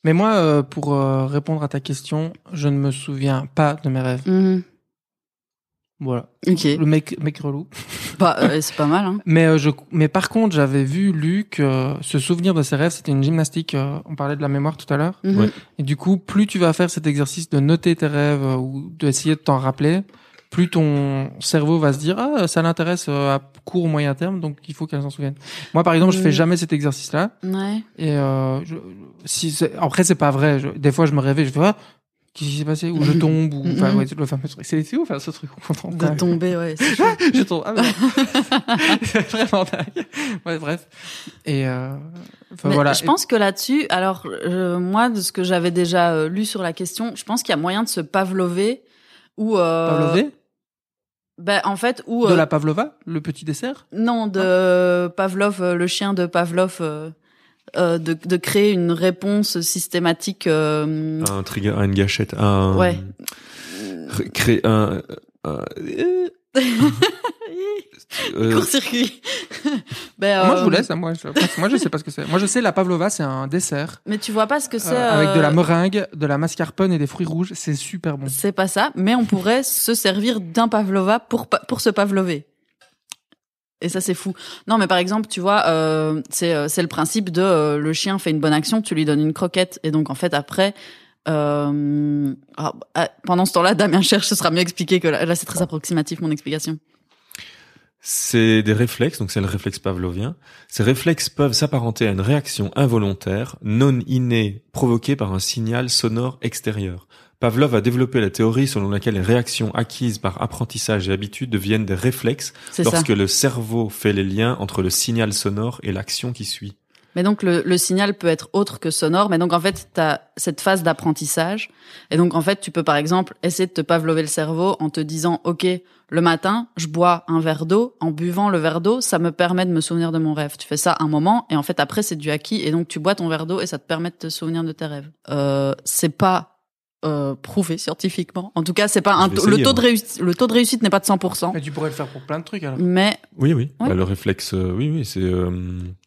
Mais moi, euh, pour euh, répondre à ta question, je ne me souviens pas de mes rêves. Mhm. Voilà. Ok. Le mec, mec relou. Bah, euh, c'est pas mal, hein. Mais euh, je, mais par contre, j'avais vu Luc euh, se souvenir de ses rêves. C'était une gymnastique. euh, on parlait de la mémoire tout à l'heure. Mhm. Ouais. Et du coup, plus tu vas faire cet exercice de noter tes rêves euh, ou d'essayer de t'en rappeler, plus ton cerveau va se dire ah ça l'intéresse euh, à court ou moyen terme, donc il faut qu'elle s'en souvienne. Moi, par exemple, je fais Mm. jamais cet exercice-là. Ouais. Et euh, je, si c'est- après c'est pas vrai. Je- des fois, je me réveille, je fais ah, qu'est-ce qui s'est passé ou je tombe ou enfin Mhm. ouais, le fameux truc. C'est ouf hein, ce truc. On comprend De tomber, ouais. chaud. je tombe. Ah, c'est vraiment dingue. Ouais, bref. Et euh, Mais voilà. Je pense que là-dessus, alors euh, moi, de ce que j'avais déjà euh, lu sur la question, je pense qu'il y a moyen de se pavlover ou euh, Pavlover? Ben en fait, ou de euh, la pavlova, le petit dessert? Non, de Pavlov, euh, le chien de Pavlov, euh, euh, de, de créer une réponse systématique. euh, Un trigger, une gâchette, un. Ouais. Ré- Créer un. un- euh, Court-circuit. ben, Moi, euh, je vous laisse. hein, Moi, je, moi, je sais pas ce que c'est. Moi, je sais la pavlova, c'est un dessert Mais tu vois pas ce que c'est. euh, avec de la euh, meringue, de la mascarpone et des fruits rouges. C'est super bon. C'est pas ça, mais on pourrait se servir d'un pavlova pour pa- pour se pavlover. Et ça c'est fou. Non, mais par exemple, tu vois, euh, c'est euh, c'est le principe de euh, le chien fait une bonne action, tu lui donnes une croquette, et donc en fait après. Euh, ah, ah, pendant ce temps-là, Damien cherche, ce sera mieux expliqué que là, là c'est très approximatif mon explication. C'est des réflexes, donc c'est le réflexe pavlovien. Ces réflexes peuvent s'apparenter à une réaction involontaire, non innée, provoquée par un signal sonore extérieur. Pavlov a développé la théorie selon laquelle les réactions acquises par apprentissage et habitude deviennent des réflexes ça. lorsque le cerveau fait les liens entre le signal sonore et l'action qui suit. Mais donc le, le signal peut être autre que sonore. Mais donc en fait, tu as cette phase d'apprentissage. Et donc en fait, tu peux par exemple essayer de te pavlover le cerveau en te disant, OK, le matin, je bois un verre d'eau. En buvant le verre d'eau, ça me permet de me souvenir de mon rêve. Tu fais ça un moment et en fait après, c'est du acquis. Et donc tu bois ton verre d'eau et ça te permet de te souvenir de tes rêves. Euh, c'est pas euh, prouvé scientifiquement. En tout cas, c'est pas un le taux de réussite, le taux de réussite n'est pas de 100%. Mais tu pourrais le faire pour plein de trucs alors. Mais Oui, oui. Bah, le réflexe, euh, oui, oui, c'est. euh,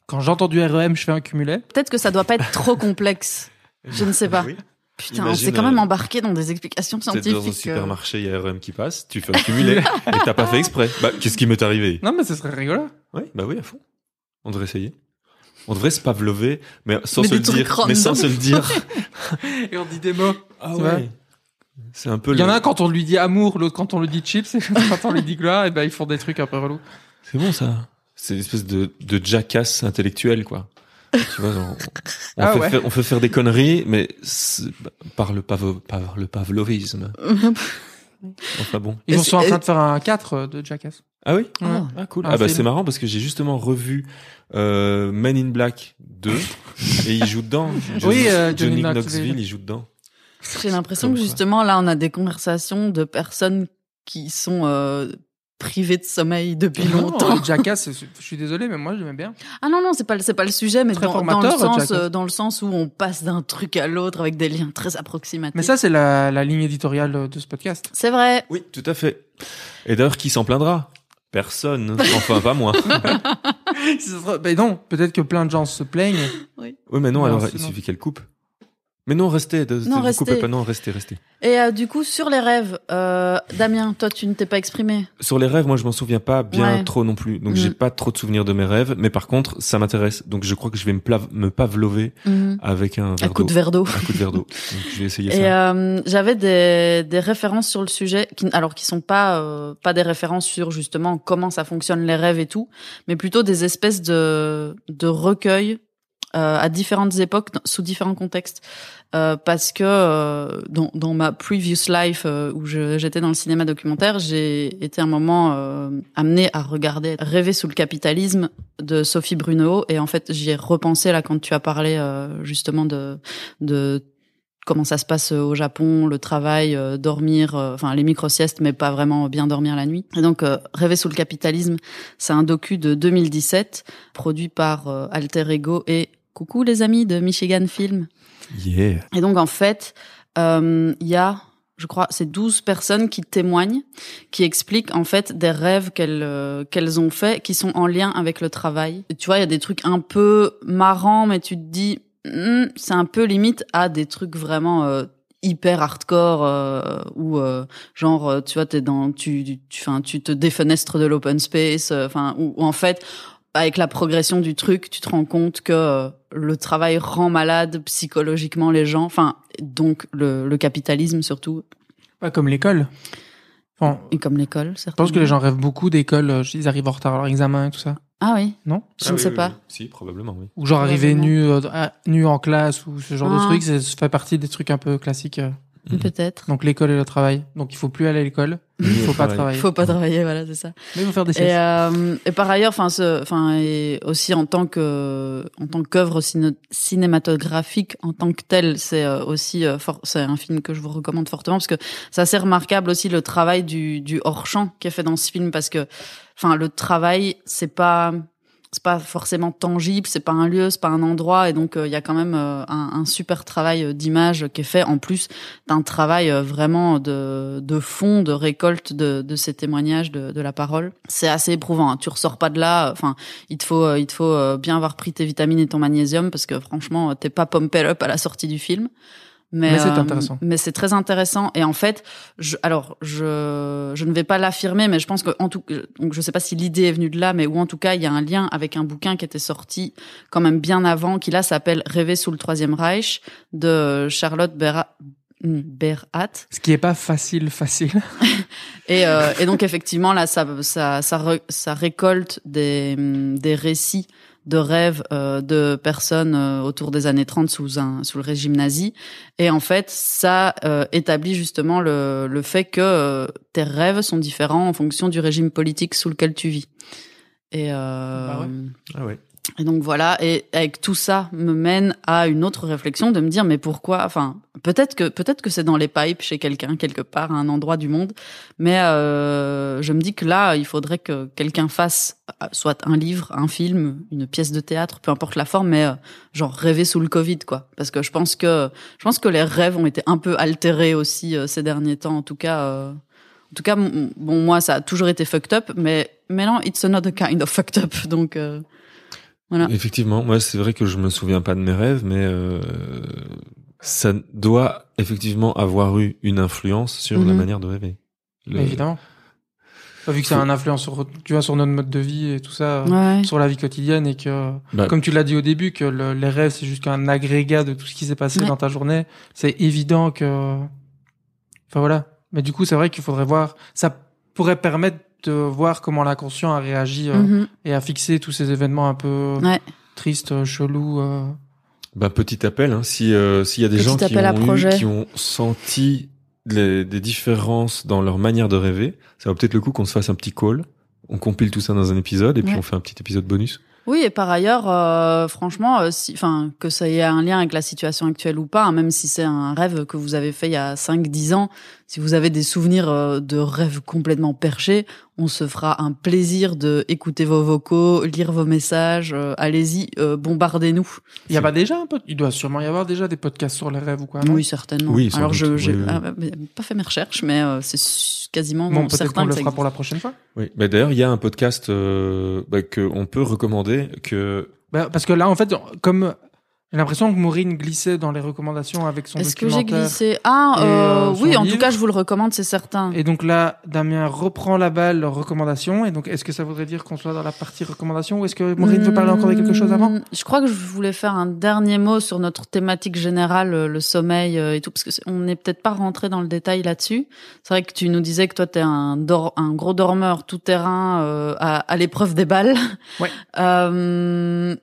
Quand j'entends du REM, je fais un cumulé. peut-être que ça doit pas être trop complexe. Je ne sais pas. Oui. Putain, on Imagine, s'est quand même embarqué dans des explications T'es dans un scientifiques. supermarché, il y a RM qui passe, tu fais un cumulé et t'as pas fait exprès. Bah, qu'est-ce qui m'est arrivé? Non, mais ce serait rigolo. Oui, bah oui, à fond. On devrait essayer. On devrait se pavlover, mais sans Mais se le dire. Mais sans se le dire. Et on dit des mots. Ah C'est vrai. C'est un peu. Il y en le- a un quand on lui dit amour, l'autre quand on lui dit chips, et quand on lui dit gloire, et ben ils font des trucs un peu relous. C'est bon ça. C'est une espèce de, de jackass intellectuel, quoi. tu vois, genre, on, Ah fait ouais. faire, on fait faire des conneries, mais par le, pavo, par le pavlovisme. Enfin bon. Ils sont en train de faire un 4 de Jackass. Ah oui Oh. Ah cool. Un ah bah c'est marrant parce que j'ai justement revu euh, Men in Black 2 et il joue dedans. Oui, euh, Johnny, Johnny Knoxville, il joue dedans. J'ai l'impression que justement là, on a des conversations de personnes qui sont euh, privées de sommeil depuis longtemps. Jackass, je suis désolé, mais moi j'aimais bien. Ah non non, c'est pas le- c'est pas le sujet, mais Très dans, dans le sens Jackass. euh, dans le sens où on passe d'un truc à l'autre avec des liens très approximatifs. Mais ça, c'est la, la ligne éditoriale de ce podcast. c'est vrai. Oui, tout à fait. Et d'ailleurs, qui s'en plaindra? Personne. Enfin, pas moi. Sera- ben non, peut-être que plein de gens se plaignent. Oui, mais non, Non, alors il non. suffit qu'elle coupe. Mais non, restez. De, Non, restez. coupez pas. Non, restez, restez. Et euh, du coup, sur les rêves, euh, Damien, toi, tu ne t'es pas exprimé? Sur les rêves, moi, je m'en souviens pas bien Ouais. trop non plus. Donc, Mm. j'ai pas trop de souvenirs de mes rêves. Mais par contre, ça m'intéresse. Donc, je crois que je vais me, me pavlover avec un Un verre coup d'eau. de verre d'eau. Un coup de verre d'eau. Je vais essayer Et ça. euh, j'avais des, des références sur le sujet, qui, alors qui sont pas euh, pas des références sur justement comment ça fonctionne les rêves et tout, mais plutôt des espèces de de recueils euh, à différentes époques, sous différents contextes, Euh, parce que euh, dans, dans ma previous life euh, où j'étais dans le cinéma documentaire, j'ai été un moment euh, amenée à regarder Rêver sous le capitalisme de Sophie Bruno, et en fait j'y ai repensé là quand tu as parlé euh, justement de de comment ça se passe au Japon, le travail, euh, dormir, enfin les micro-siestes, mais pas vraiment bien dormir la nuit. Et donc, euh, Rêver sous le capitalisme, c'est un docu de 2017, produit par Alter Ego et coucou les amis de Michigan Film. Yeah. Et donc, en fait, euh, il y a, je crois, c'est 12 personnes qui témoignent, qui expliquent en fait des rêves qu'elles euh, qu'elles ont faits, qui sont en lien avec le travail. Et tu vois, il y a des trucs un peu marrants, mais tu te dis, Hmm, c'est un peu limite à des trucs vraiment euh, hyper hardcore euh, où euh, genre euh, tu vois t'es dans tu tu tu, te défenestres de l'open space euh, enfin où, où en fait avec la progression du truc tu te rends compte que euh, le travail rend malade psychologiquement les gens enfin donc le, le capitalisme surtout Pas comme l'école. Enfin, et comme l'école je pense que les gens rêvent beaucoup d'école, euh, ils arrivent en retard à leur examen et tout ça. ah oui Non je Ah ne oui, sais oui, pas oui. Si, probablement, oui. Ou genre arriver nu, euh, nu en classe ou ce genre de Ah. truc, c'est- ça fait partie des trucs un peu classiques. Mhm. peut-être Donc l'école et le travail. Donc il faut plus aller à l'école, il faut pas travail. travailler. faut pas travailler voilà c'est ça Mais il faut faire des Et, siestes. euh, et par ailleurs, enfin, ce, enfin, et aussi en tant que, en tant qu'œuvre ciné- cinématographique en tant que telle, c'est euh, aussi, euh, fort- c'est un film que je vous recommande fortement parce que c'est assez remarquable aussi le travail du, du hors champ qui est fait dans ce film parce que, enfin, le travail, c'est pas, c'est pas forcément tangible, c'est pas un lieu, c'est pas un endroit, et donc euh, il y a quand même euh, un, super travail euh, d'image qui est fait en plus d'un travail vraiment de, fond, de récolte de, ces témoignages de, la parole. C'est assez éprouvant. hein. Tu ressors pas de là. Enfin, il te faut, il te faut bien avoir pris tes vitamines et ton magnésium parce que franchement, t'es pas pumped up à la sortie du film. Mais, Mais c'est euh, intéressant. Mais c'est très intéressant. Et en fait, je, alors je, je ne vais pas l'affirmer, mais je pense que en tout, donc je sais pas si l'idée est venue de là, mais ou en tout cas il y a un lien avec un bouquin qui était sorti quand même bien avant, qui là s'appelle Rêver sous le troisième Reich de Charlotte Berra- Berhat. Ce qui est pas facile, facile. Et, euh, et donc effectivement là, ça, ça, ça, ça récolte des, des récits de rêves euh, de personnes euh, autour des années 30 sous un sous le régime nazi. Et en fait, ça euh, établit justement le, le fait que euh, tes rêves sont différents en fonction du régime politique sous lequel tu vis. Et euh, Bah ouais? Ah ouais. Et donc voilà, et avec tout ça me mène à une autre réflexion de me dire mais pourquoi Enfin, peut-être que peut-être que c'est dans les pipes chez quelqu'un quelque part à un endroit du monde, mais euh, je me dis que là il faudrait que quelqu'un fasse euh, soit un livre, un film, une pièce de théâtre, peu importe la forme, mais euh, genre rêver sous le Covid quoi. Parce que je pense que je pense que les rêves ont été un peu altérés aussi euh, ces derniers temps, en tout cas. euh, en tout cas, bon, moi, ça a toujours été fucked up, mais maintenant, it's another kind of fucked up. Donc, euh, voilà. Effectivement, moi c'est vrai que je me souviens pas de mes rêves, mais euh, ça doit effectivement avoir eu une influence sur la Mhm. manière de rêver. Le- Évidemment. Vu que ça a un influence sur, tu vois, sur notre mode de vie et tout ça, Ouais. sur la vie quotidienne et que, Bah, comme tu l'as dit au début, que le- les rêves c'est juste un agrégat de tout ce qui s'est passé Ouais. dans ta journée, c'est évident que, enfin voilà. Mais du coup, c'est vrai qu'il faudrait voir, ça pourrait permettre de voir comment l'inconscient a réagi euh, Mhm. et a fixé tous ces événements un peu Ouais. tristes, euh, chelous. euh. Bah, petit appel, hein, si euh, s'il y a des Petit gens qui ont, eu, qui ont senti les- des différences dans leur manière de rêver, ça vaut peut-être le coup qu'on se fasse un petit call, on compile tout ça dans un épisode et puis Ouais. on fait un petit épisode bonus. Oui, et par ailleurs, euh, franchement, euh, si, enfin, que ça ait un lien avec la situation actuelle ou pas, hein, même si c'est un rêve que vous avez fait il y a 5-10 ans, si vous avez des souvenirs euh, de rêves complètement perchés, on se fera un plaisir de écouter vos vocaux, lire vos messages. euh, Allez-y, euh, bombardez-nous. Il y a pas déjà un peu, il doit sûrement y avoir déjà des podcasts sur les rêves ou quoi, non? Oui, certainement. Oui, Alors, doute, je j'ai oui, oui. ah, mais, pas fait mes recherches, mais euh, c'est quasiment Bon, certain qu'on le fera pour la prochaine fois. Oui. Bah, d'ailleurs, il y a un podcast euh, bah, que on peut recommander que Bah, parce que là, en fait, comme j'ai l'impression que Maureen glissait dans les recommandations avec son Est-ce que j'ai glissé Ah, euh, euh, oui, en livre. tout cas, je vous le recommande, c'est certain. Et donc là, Damien reprend la balle, leurs recommandations. Et donc, est-ce que ça voudrait dire qu'on soit dans la partie recommandations ou est-ce que Maureen veut parler encore de quelque chose avant? Hmm, Je crois que je voulais faire un dernier mot sur notre thématique générale, euh, le sommeil euh, et tout, parce que c'est- on n'est peut-être pas rentré dans le détail là-dessus. C'est vrai que tu nous disais que toi, t'es un, dor- un gros dormeur tout terrain euh, à, à l'épreuve des balles. Ouais. Euh,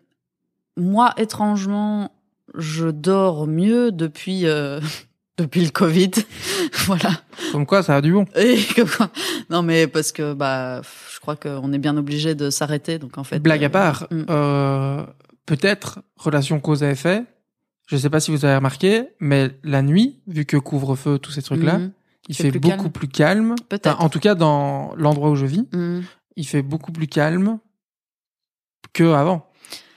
moi, étrangement, je dors mieux depuis euh, depuis le Covid. voilà. Comme quoi, ça a du bon. Et comme quoi- non, mais parce que bah, je crois qu'on est bien obligé de s'arrêter. Donc en fait. Blague euh, à part, mm. euh, peut-être relation cause à effet. Je sais pas si vous avez remarqué, mais la nuit, vu que couvre-feu, tous ces trucs-là, Mhm. il fait plus beaucoup calme. plus calme. Peut-être. Enfin, en tout cas, dans l'endroit où je vis, Mhm. il fait beaucoup plus calme que avant.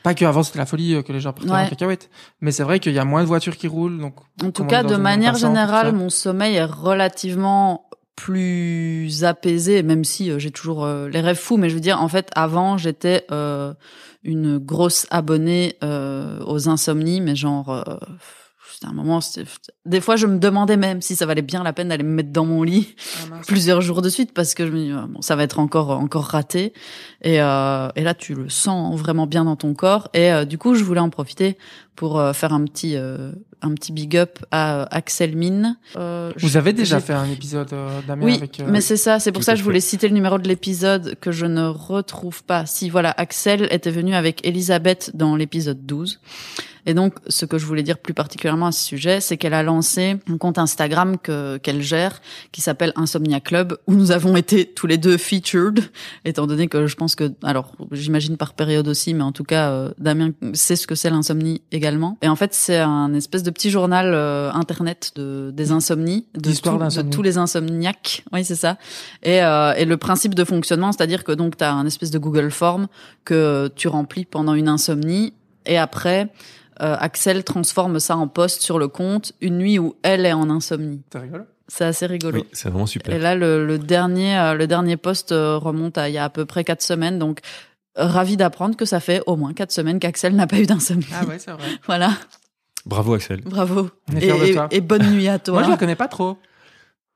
Pas que avant c'était la folie euh, que les gens partaient Ouais. en cacahuète, mais c'est vrai qu'il y a moins de voitures qui roulent. Donc, En tout cas, de manière générale, mon sommeil est relativement plus apaisé, même si euh, j'ai toujours euh, les rêves fous. Mais je veux dire, en fait, avant, j'étais euh, une grosse abonnée euh, aux insomnies, mais genre, euh, c'était un moment. c'était- Des fois, je me demandais même si ça valait bien la peine d'aller me mettre dans mon lit plusieurs jours de suite parce que je me dis bon ça va être encore encore raté et euh, et là tu le sens vraiment bien dans ton corps et euh, du coup je voulais en profiter pour euh, faire un petit euh, un petit big up à euh, Axel Mine. Euh, Vous je- avez déjà j'ai- fait un épisode euh, Damien oui, avec. euh, mais c'est ça, c'est pour Tout ça que je fait. voulais citer le numéro de l'épisode que je ne retrouve pas. Si, voilà, Axel était venu avec Elisabeth dans l'épisode 12. Et donc, ce que je voulais dire plus particulièrement à ce sujet, c'est qu'elle a lancé un compte Instagram que qu'elle gère, qui s'appelle Insomnia Club, où nous avons été tous les deux featured, étant donné que je pense que, alors, j'imagine par période aussi, mais en tout cas, euh, Damien sait ce que c'est l'insomnie également. Et en fait, c'est un espèce de petit journal euh, internet de des insomnies, de, tout- de tous les insomniaques. Oui, c'est ça. Et, euh, et le principe de fonctionnement, c'est-à-dire que donc tu as un espèce de Google Form que tu remplis pendant une insomnie, et après. Euh, Axel transforme ça en post sur le compte une nuit où elle est en insomnie. C'est rigolo. C'est assez rigolo. oui, c'est vraiment super. Et là, le, le dernier, euh, le dernier post euh, remonte à il y a à peu près quatre semaines. Donc, ravi d'apprendre que ça fait au moins quatre semaines qu'Axel n'a pas eu d'insomnie. Ah ouais, c'est vrai. Voilà, Bravo Axel. bravo. On est Et, et bonne nuit à toi. Moi, je la connais pas trop.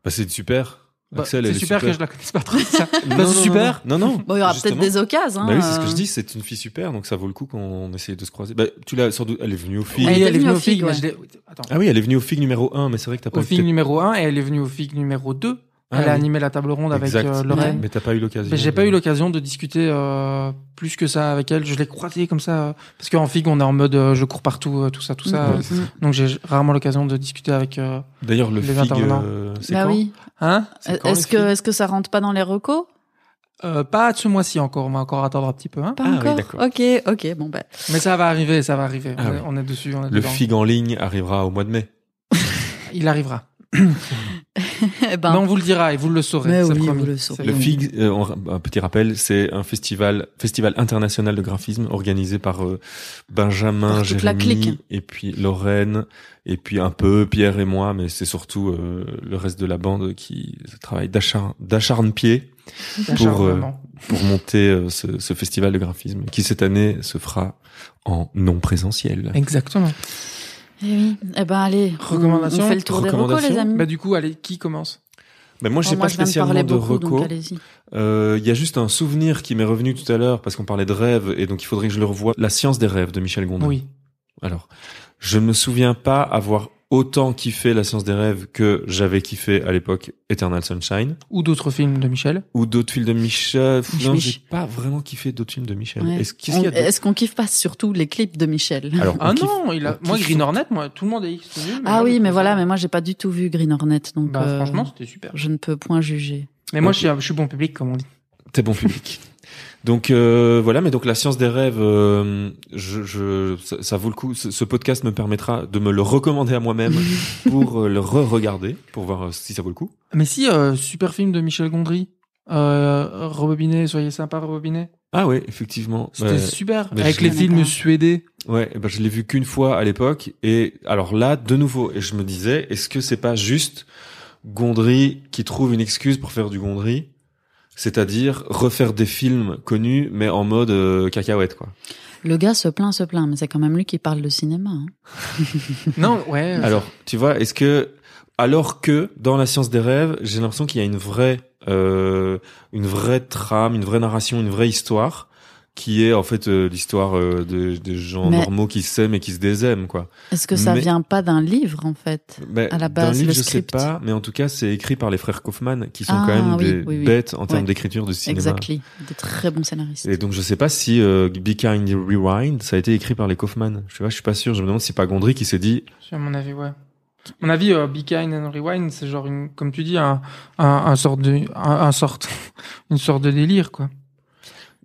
Bah, c'est super. Bah, c'est super, super que je la connaisse pas trop. Ça. Non, Bah, non, super. Non, non. Bon, il y aura peut-être des occasions. hein, Bah oui, c'est ce que euh. je dis, c'est une fille super, donc ça vaut le coup qu'on essaye de se croiser. Bah, tu l'as sans doute, elle est venue au FIG. Elle elle est venue au FIG, ouais. Ah oui, elle est venue au FIG numéro 1, mais c'est vrai que t'as pas Au FIG numéro 1 et elle est venue au FIG numéro 2. Ah elle a oui. animé la table ronde avec Exact. euh, Lorraine. Mais t'as pas eu l'occasion. Mais j'ai de- pas eu l'occasion de discuter euh, plus que ça avec elle. Je l'ai croisée comme ça. euh, parce qu'en FIG, on est en mode euh, je cours partout, euh, tout ça, tout ça. Mm, euh, mm, mm. Donc j'ai rarement l'occasion de discuter avec. euh, D'ailleurs, le les FIG, intervenants. euh, c'est Bah quand oui. Hein Est-ce que, est-ce que ça rentre pas dans les recos? Euh, pas de ce mois-ci encore, on va encore attendre un petit peu. Hein Pas Ah encore. ok, ok, bon ben. Mais ça va arriver, ça va arriver. Ah on, oui. est, on est dessus, on est Le dedans. FIG en ligne arrivera au mois de mai. Il arrivera. Eh ben, on vous le dira et vous le saurez. Oui, promis. vous le saurez. Le. FIG, euh, on- un petit rappel, c'est un festival, festival international de graphisme organisé par euh, Benjamin, Par Jérémy, clique. et puis Lorraine, et puis un peu Pierre et moi, mais c'est surtout euh, le reste de la bande qui travaille d'acharn- d'acharne-pied pour, euh, pour monter euh, ce, ce festival de graphisme qui cette année se fera en non présentiel. Exactement. Eh oui. Eh ben allez. on- Recommandation On fait le tour des recos, les amis. Bah du coup, allez, qui commence? Mais moi, Oh, j'ai moi, pas je de spécialement de donc recos. Euh, Il y a juste un souvenir qui m'est revenu tout à l'heure parce qu'on parlait de rêves et donc il faudrait que je le revoie. La science des rêves de Michel Gondry. Oui. Alors, je me souviens pas avoir autant kiffé la science des rêves que j'avais kiffé à l'époque Eternal Sunshine Ou d'autres films de Michel. ou d'autres films de Michel. Mich Non, j'ai pas vraiment kiffé d'autres films de Michel. Ouais. Est-ce qu'est-ce On- qu'il y a d'autre Est-ce qu'on kiffe pas surtout les clips de Michel? Alors, Ah kiffe- non, il a... moi Green Hornet, moi tout le monde a dit que c'était nul. Ah oui, mais voilà, mais moi j'ai pas du tout vu Green Hornet, donc Bah, euh, franchement, c'était super. je ne peux point juger. Mais moi, Ok. je, suis, je suis bon public, comme on dit. T'es bon public. Donc euh, voilà, mais donc la science des rêves, euh, je, je, ça, ça vaut le coup. Ce, ce podcast me permettra de me le recommander à moi-même pour euh, le re-regarder, pour voir euh, si ça vaut le coup. Mais si, euh, super film de Michel Gondry. Euh, Rebobinet, soyez sympa, Rebobinet. Ah ouais, effectivement. C'était Ouais. super. mais Avec je les films pas. suédés. Ouais, eh ben je l'ai vu qu'une fois à l'époque et alors là de nouveau et je me disais est-ce que c'est pas juste Gondry qui trouve une excuse pour faire du Gondry, c'est-à-dire refaire des films connus mais en mode euh, cacahuète quoi. Le gars se plaint, se plaint, mais c'est quand même lui qui parle de cinéma. hein. Non, ouais. Alors, tu vois, est-ce que alors que dans la science des rêves, j'ai l'impression qu'il y a une vraie euh, une vraie trame, une vraie narration, une vraie histoire qui est en fait euh, l'histoire euh, de, de gens Mais- normaux qui s'aiment et qui se désaiment quoi. Est-ce que ça Mais- vient pas d'un livre en fait Ben, À la d'un base, livre, le je script? sais pas, mais en tout cas, c'est écrit par les frères Kaufman, qui sont Ah, quand même oui, des oui, oui. bêtes en termes d'écriture de cinéma. Exactly, des très bons scénaristes. Et donc, je sais pas si euh, Be Kind Rewind, ça a été écrit par les Kaufman. Je sais pas, je suis pas sûr. Je me demande si c'est pas Gondry qui s'est dit, À mon avis, ouais. À mon avis, euh, Be Kind and Rewind, c'est genre une, comme tu dis, un, un, un sort de, un, un sorte, une sorte de délire, quoi.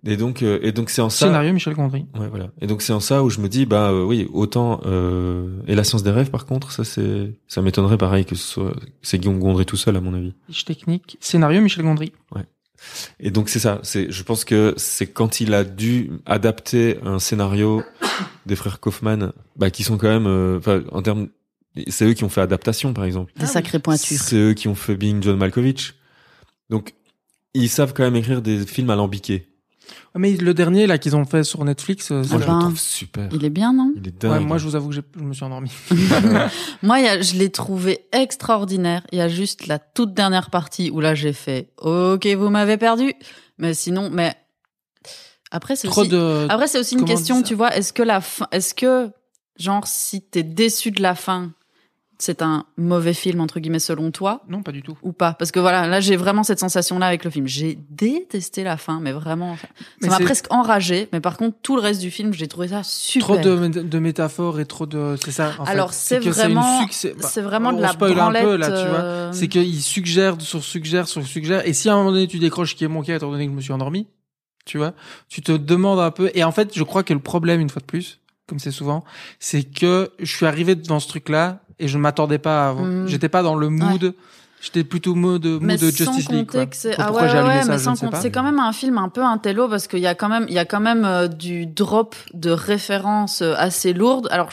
Et donc, euh, et donc c'est en ça. Scénario Michel Gondry. Ouais, voilà. Et donc c'est en ça où je me dis, bah euh, oui, autant euh, et la science des rêves, par contre, ça c'est, ça m'étonnerait pareil que ce soit, c'est Guillaume Gondry tout seul à mon avis. Fiche technique. Scénario Michel Gondry. Et donc c'est ça. C'est, je pense que c'est quand il a dû adapter un scénario des frères Kaufman, bah qui sont quand même, euh, enfin en termes, c'est eux qui ont fait adaptation par exemple. Des sacrées pointures. C'est eux qui ont fait Being John Malkovich. Donc ils savent quand même écrire des films alambiqués. Mais le dernier, là, qu'ils ont fait sur Netflix, euh, c'est- Ah je le trouve super. Il est bien, non Il est dingue. ouais, moi, je vous avoue que je me suis endormi. Moi, il y a- je l'ai trouvé extraordinaire. Il y a juste la toute dernière partie où là, j'ai fait OK, vous m'avez perdu. Mais sinon, mais après, c'est aussi... de. Après, c'est aussi une Comment question, tu vois. Est-ce que la fin, est-ce que, genre, si t'es déçu de la fin, c'est un mauvais film, entre guillemets, selon toi, Non, pas du tout. ou pas? Parce que voilà, là, j'ai vraiment cette sensation-là avec le film. J'ai détesté la fin, mais vraiment, ça m'a c'est presque enragé. Mais par contre, tout le reste du film, j'ai trouvé ça super. Trop de, de métaphores et trop de. C'est ça. en fait. Alors, c'est que une vraiment, bah, c'est vraiment de la branlette. un peu, là, tu vois. euh, C'est qu'il suggère sur suggère sur suggère. Et si à un moment donné tu décroches, qui est mon cas, étant donné que je me suis endormi, tu vois, tu te demandes un peu. Et en fait, je crois que le problème, une fois de plus, comme c'est souvent, c'est que je suis arrivé dans ce truc-là et je ne m'attendais pas. Mhm. J'étais pas dans le mood. J'étais plutôt mood, mood mais de Justice League. Quoi. que ah ouais, ouais, ouais, ça, mais sans c'est quand même un film un peu intello parce qu'il y a quand même il y a quand même euh, du drop de références euh, assez lourdes alors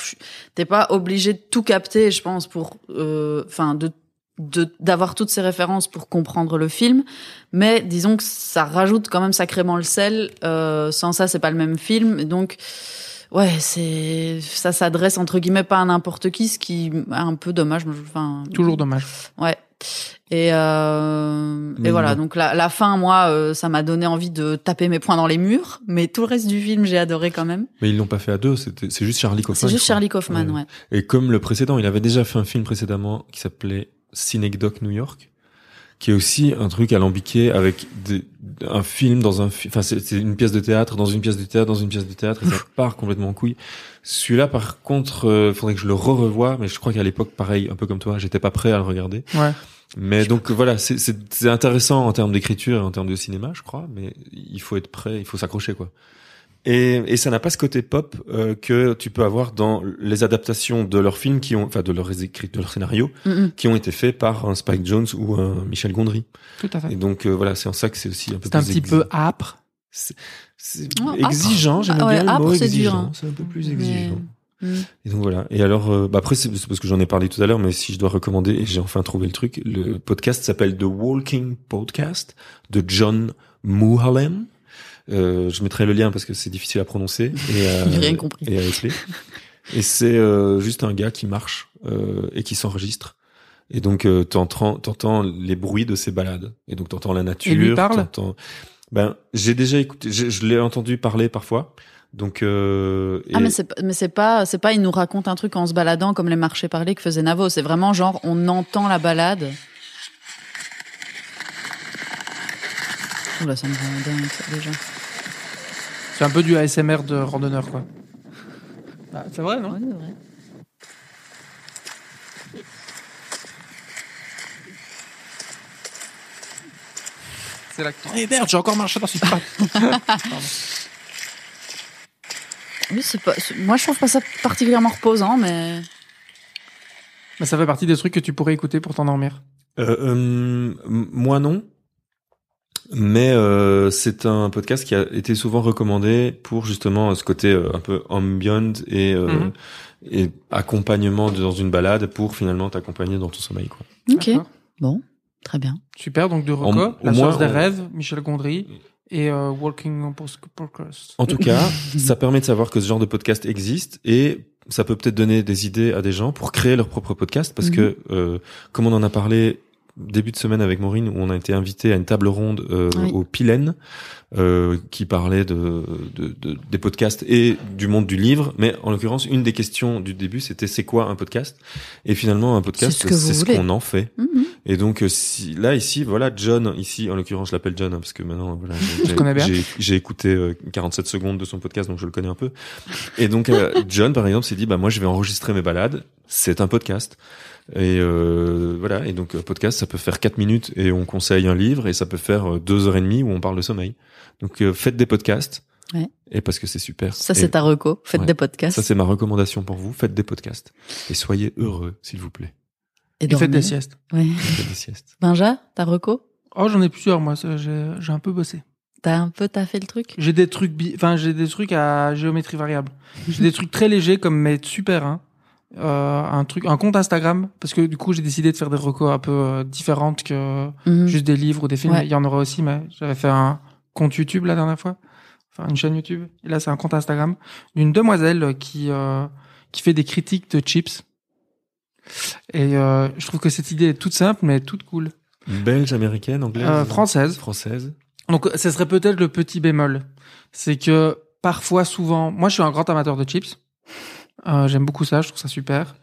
t'es pas obligé de tout capter je pense pour euh, enfin de de d'avoir toutes ces références pour comprendre le film mais disons que ça rajoute quand même sacrément le sel euh, sans ça c'est pas le même film donc ouais c'est ça s'adresse entre guillemets pas à n'importe qui ce qui est un peu dommage mais je- enfin Toujours dommage. Ouais. Et, euh, et voilà, donc la, la fin, moi, euh, ça m'a donné envie de taper mes poings dans les murs, mais tout le reste du film, j'ai adoré quand même. Mais ils l'ont pas fait à deux. C'était, c'est juste Charlie Kaufman. C'est juste. Charlie Kaufman, Ouais. ouais. Et comme le précédent, il avait déjà fait un film précédemment qui s'appelait Synecdoche New York, qui est aussi un truc alambiqué avec des, un film dans un. Enfin, c'est une pièce de théâtre dans une pièce de théâtre dans une pièce de théâtre et ça part complètement en couille. Celui-là, par contre, euh, faudrait que je le re-revoie, mais je crois qu'à l'époque, pareil, un peu comme toi, j'étais pas prêt à le regarder. Ouais. Mais donc voilà, c'est intéressant en termes d'écriture et en termes de cinéma, je crois, mais il faut être prêt, il faut s'accrocher quoi. Et, et ça n'a pas ce côté pop euh, que tu peux avoir dans les adaptations de leurs films qui ont, enfin de leurs écrits, de leurs scénarios Mhm. qui ont été faits par un Spike Jones ou un Michel Gondry. Tout à fait. Et donc euh, voilà, c'est en ça que c'est aussi un peu C'est un petit peu âpre. c'est Oh, exigeant, j'aime Ah ouais, bien le âpre, mot exigeant, hein. c'est un peu plus exigeant. Mhm. Et donc voilà. Et alors, euh, bah après, c'est parce que j'en ai parlé tout à l'heure, mais si je dois recommander, et j'ai enfin trouvé le truc, le podcast s'appelle The Walking Podcast de John Muhallem. Euh, je mettrai le lien parce que c'est difficile à prononcer. Et, euh, J'ai rien compris. Et à épeler. Et c'est euh, juste un gars qui marche euh, et qui s'enregistre. Et donc euh, t'entends, t'entends les bruits de ses balades. Et donc t'entends la nature. Et lui parle Ben j'ai déjà écouté, je, l'ai entendu parler parfois. Donc euh, Ah et- mais c'est pas- mais c'est pas c'est pas il nous raconte un truc en se baladant comme les marchés parlés que faisait Navo, c'est vraiment genre on entend la balade. Oula, ça me rend dingue ça déjà. C'est un peu du ASMR de randonneur, quoi. Ah, c'est vrai, non Ouais, c'est vrai. C'est l'acteur. Eh merde, j'ai encore marché dans cette patte. Oui, c'est pas c'est- moi je trouve pas ça particulièrement reposant mais Mais ça fait partie des trucs que tu pourrais écouter pour t'endormir. Euh, euh, m- moi non. Mais euh, c'est un podcast qui a été souvent recommandé pour justement ce côté euh, un peu ambient et, euh, Mhm. et accompagnement dans une balade pour finalement t'accompagner dans ton sommeil. Quoi. OK. Bon, très bien. Super, donc de En- au La source des on- rêves, Michel Gondry et euh, Walking on Post- Podcast. En tout cas, ça permet de savoir que ce genre de podcast existe et ça peut peut-être donner des idées à des gens pour créer leur propre podcast parce Mhm. que, euh, comme on en a parlé début de semaine avec Maureen, où on a été invité à une table ronde euh, Oui. au Pilène, euh, qui parlait de, de, de- des podcasts et du monde du livre. Mais en l'occurrence, une des questions du début, c'était c'est quoi un podcast? Et finalement, un podcast, C'est ce qu'on en fait. Mhm. Et donc euh, si là ici voilà John ici en l'occurrence je l'appelle John hein, parce que maintenant voilà j'ai- écouté euh, 47 secondes de son podcast donc je le connais un peu et donc euh, John par exemple s'est dit bah moi je vais enregistrer mes balades c'est un podcast et euh, voilà et donc un podcast ça peut faire 4 minutes et on conseille un livre et ça peut faire euh, deux heures et demie où on parle de sommeil donc euh, faites des podcasts Ouais. et parce que c'est super Ça c'est ta reco, faites Ouais. des podcasts ça c'est ma recommandation pour vous faites des podcasts et soyez heureux s'il vous plaît et Et faites dormez. des siestes. Ouais. faites des siestes Benja, ta reco? Oh, j'en ai plusieurs, moi. J'ai j'ai un peu bossé. T'as un peu taffé le truc? J'ai des trucs, bi- enfin, j'ai des trucs à géométrie variable. J'ai des trucs très légers comme mais super, hein. Euh, un truc, un compte Instagram, parce que du coup, j'ai décidé de faire des recos un peu euh, différentes que Mhm. juste des livres ou des films. Ouais. Il y en aura aussi, mais j'avais fait un compte YouTube la dernière fois, enfin une chaîne YouTube. Et là, c'est un compte Instagram d'une demoiselle qui euh, qui fait des critiques de chips. Et euh, je trouve que cette idée est toute simple, mais toute cool. belge américaine anglaise Euh, française. française Donc, ce serait peut-être le petit bémol. C'est que parfois, souvent, moi, je suis un grand amateur de chips. Euh, J'aime beaucoup ça, je trouve ça super.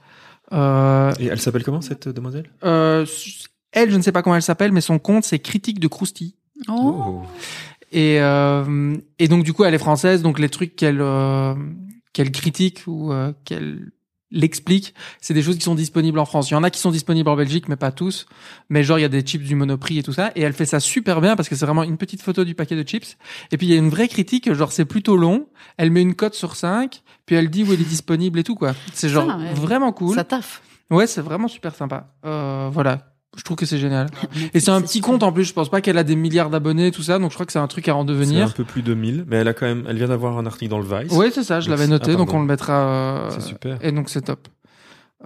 Euh, Et elle s'appelle comment cette demoiselle? Euh, elle, je ne sais pas comment elle s'appelle, mais son compte, c'est Critique de Crousty. Oh. Et, euh, et donc, du coup, elle est française, donc les trucs qu'elle euh, qu'elle critique ou euh, qu'elle l'explique, c'est des choses qui sont disponibles en France. Il y en a qui sont disponibles en Belgique, mais pas tous. Mais genre, il y a des chips du Monoprix et tout ça. Et elle fait ça super bien parce que c'est vraiment une petite photo du paquet de chips. Et puis, il y a une vraie critique, genre, c'est plutôt long. Elle met une cote sur 5, puis elle dit où il est disponible et tout, quoi. C'est genre Ça, ouais. vraiment cool. Ça taffe. Ouais, c'est vraiment super sympa. Euh, voilà. Je trouve que c'est génial. Et c'est un petit compte en plus. Je pense pas qu'elle a des milliards d'abonnés, tout ça. Donc je crois que c'est un truc à en C'est devenir. un peu plus de 1000, mais elle a quand même, elle vient d'avoir un article dans le Vice. Oui, c'est ça. Je l'avais noté, ah, donc on le mettra. euh, C'est super. Et donc c'est top.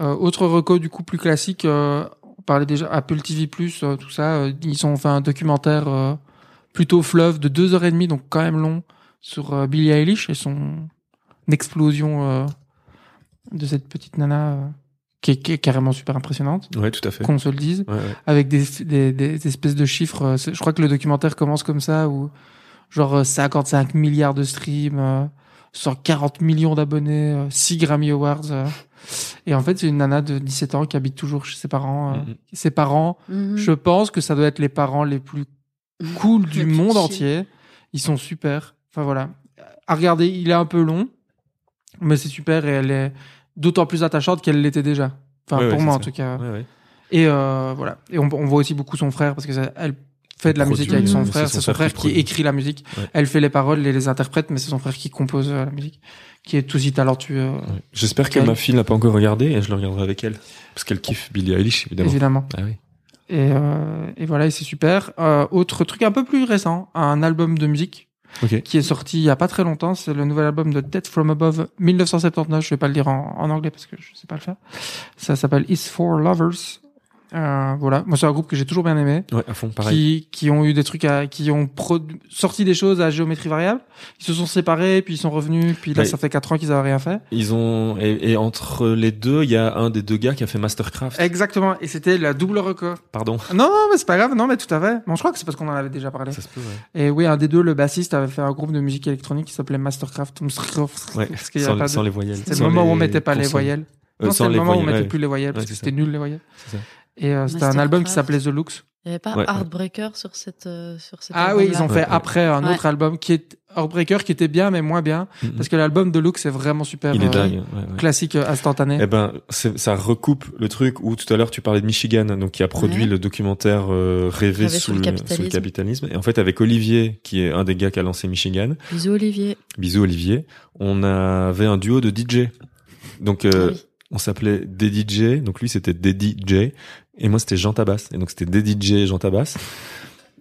Euh, autre reco du coup plus classique. Euh, on parlait déjà Apple TV euh, tout ça. euh, ils ont fait un documentaire euh, plutôt fleuve de deux heures et demie, donc quand même long, sur euh, Billie Eilish et son explosion euh, de cette petite nana euh, qui, est, qui est carrément super impressionnante. Ouais, tout à fait. Qu'on se le dise. Ouais, ouais. avec des, des, des espèces de chiffres. euh, Je crois que le documentaire commence comme ça, où genre euh, 55 milliards de streams, euh, 140 millions d'abonnés, euh, 6 Grammy Awards. euh. Et en fait, c'est une nana de 17 ans qui habite toujours chez ses parents. euh. Mhm. Ses parents, Mhm. je pense que ça doit être les parents les plus cool du monde entier. Ils sont super. Enfin voilà. À regarder, il est un peu long, mais c'est super et elle est d'autant plus attachante qu'elle l'était déjà. Enfin, Ouais, pour ouais, moi en ça. tout cas. Ouais, ouais. Et euh, voilà. Et on, on voit aussi beaucoup son frère parce que ça- elle fait de la Produit, musique avec son frère. son C'est son frère frère qui écrit la musique. Elle fait les paroles et les interprète, mais c'est son frère qui compose euh, la musique, qui est aussi talentueux, Ouais. J'espère que ma fille l'a pas encore regardé et je le regarderai avec elle. Parce qu'elle kiffe Billie Eilish, évidemment. évidemment. Ah oui. Et, euh, et voilà, et c'est super. Euh, autre truc un peu plus récent, un album de musique Ok. qui est sorti il y a pas très longtemps. C'est le nouvel album de Dead From Above 1979. Je vais pas le dire en, en anglais parce que je sais pas le faire. Ça s'appelle Is for Lovers. Euh, voilà, moi c'est un groupe que j'ai toujours bien aimé, Ouais, à fond, pareil. qui qui ont eu des trucs à, qui ont produ- sorti des choses à géométrie variable. Ils se sont séparés, puis ils sont revenus, puis là Ouais. ça fait quatre ans qu'ils avaient rien fait. Ils ont et, et entre les deux, il y a un des deux gars qui a fait Mastercraft. Exactement, et c'était la double record. Pardon. Non, non, mais c'est pas grave, non, mais tout à fait. Bon, je crois que c'est parce qu'on en avait déjà parlé. Ça se peut. Ouais. Et oui, un des deux, le bassiste, avait fait un groupe de musique électronique qui s'appelait Mastercraft. Ouais. Parce y a Sans, pas de- sans les voyelles. C'est le moment où on mettait pas les voyelles. Euh, non, c'est le moment où on mettait ouais. plus les voyelles parce Ouais, que c'était nul les voyelles. C'est ça. Et euh, c'était un album qui s'appelait The Looks. Il n'y avait pas Ouais, ouais. Heartbreaker sur cette euh, sur cet Ah oui, ils ont fait Ouais, après un Ouais. autre album qui est Heartbreaker qui était bien mais moins bien Mhm. parce que l'album de Looks est vraiment super. Il est euh, dingue. ouais, ouais. Classique euh, instantané. Eh ben, ça recoupe le truc où tout à l'heure tu parlais de Michigan, donc qui a produit Ouais. le documentaire euh, Rêver Rêver sous, sous le le, capitalisme. sous le capitalisme. Et en fait, avec Olivier, qui est un des gars qui a lancé Michigan, Bisous Olivier. bisous Olivier, on avait un duo de DJ. Donc, euh, Ah oui. on s'appelait des DJ. Donc lui, c'était des DJ. Et moi, c'était Jean Tabas. Et donc, c'était des DJ Jean Tabas.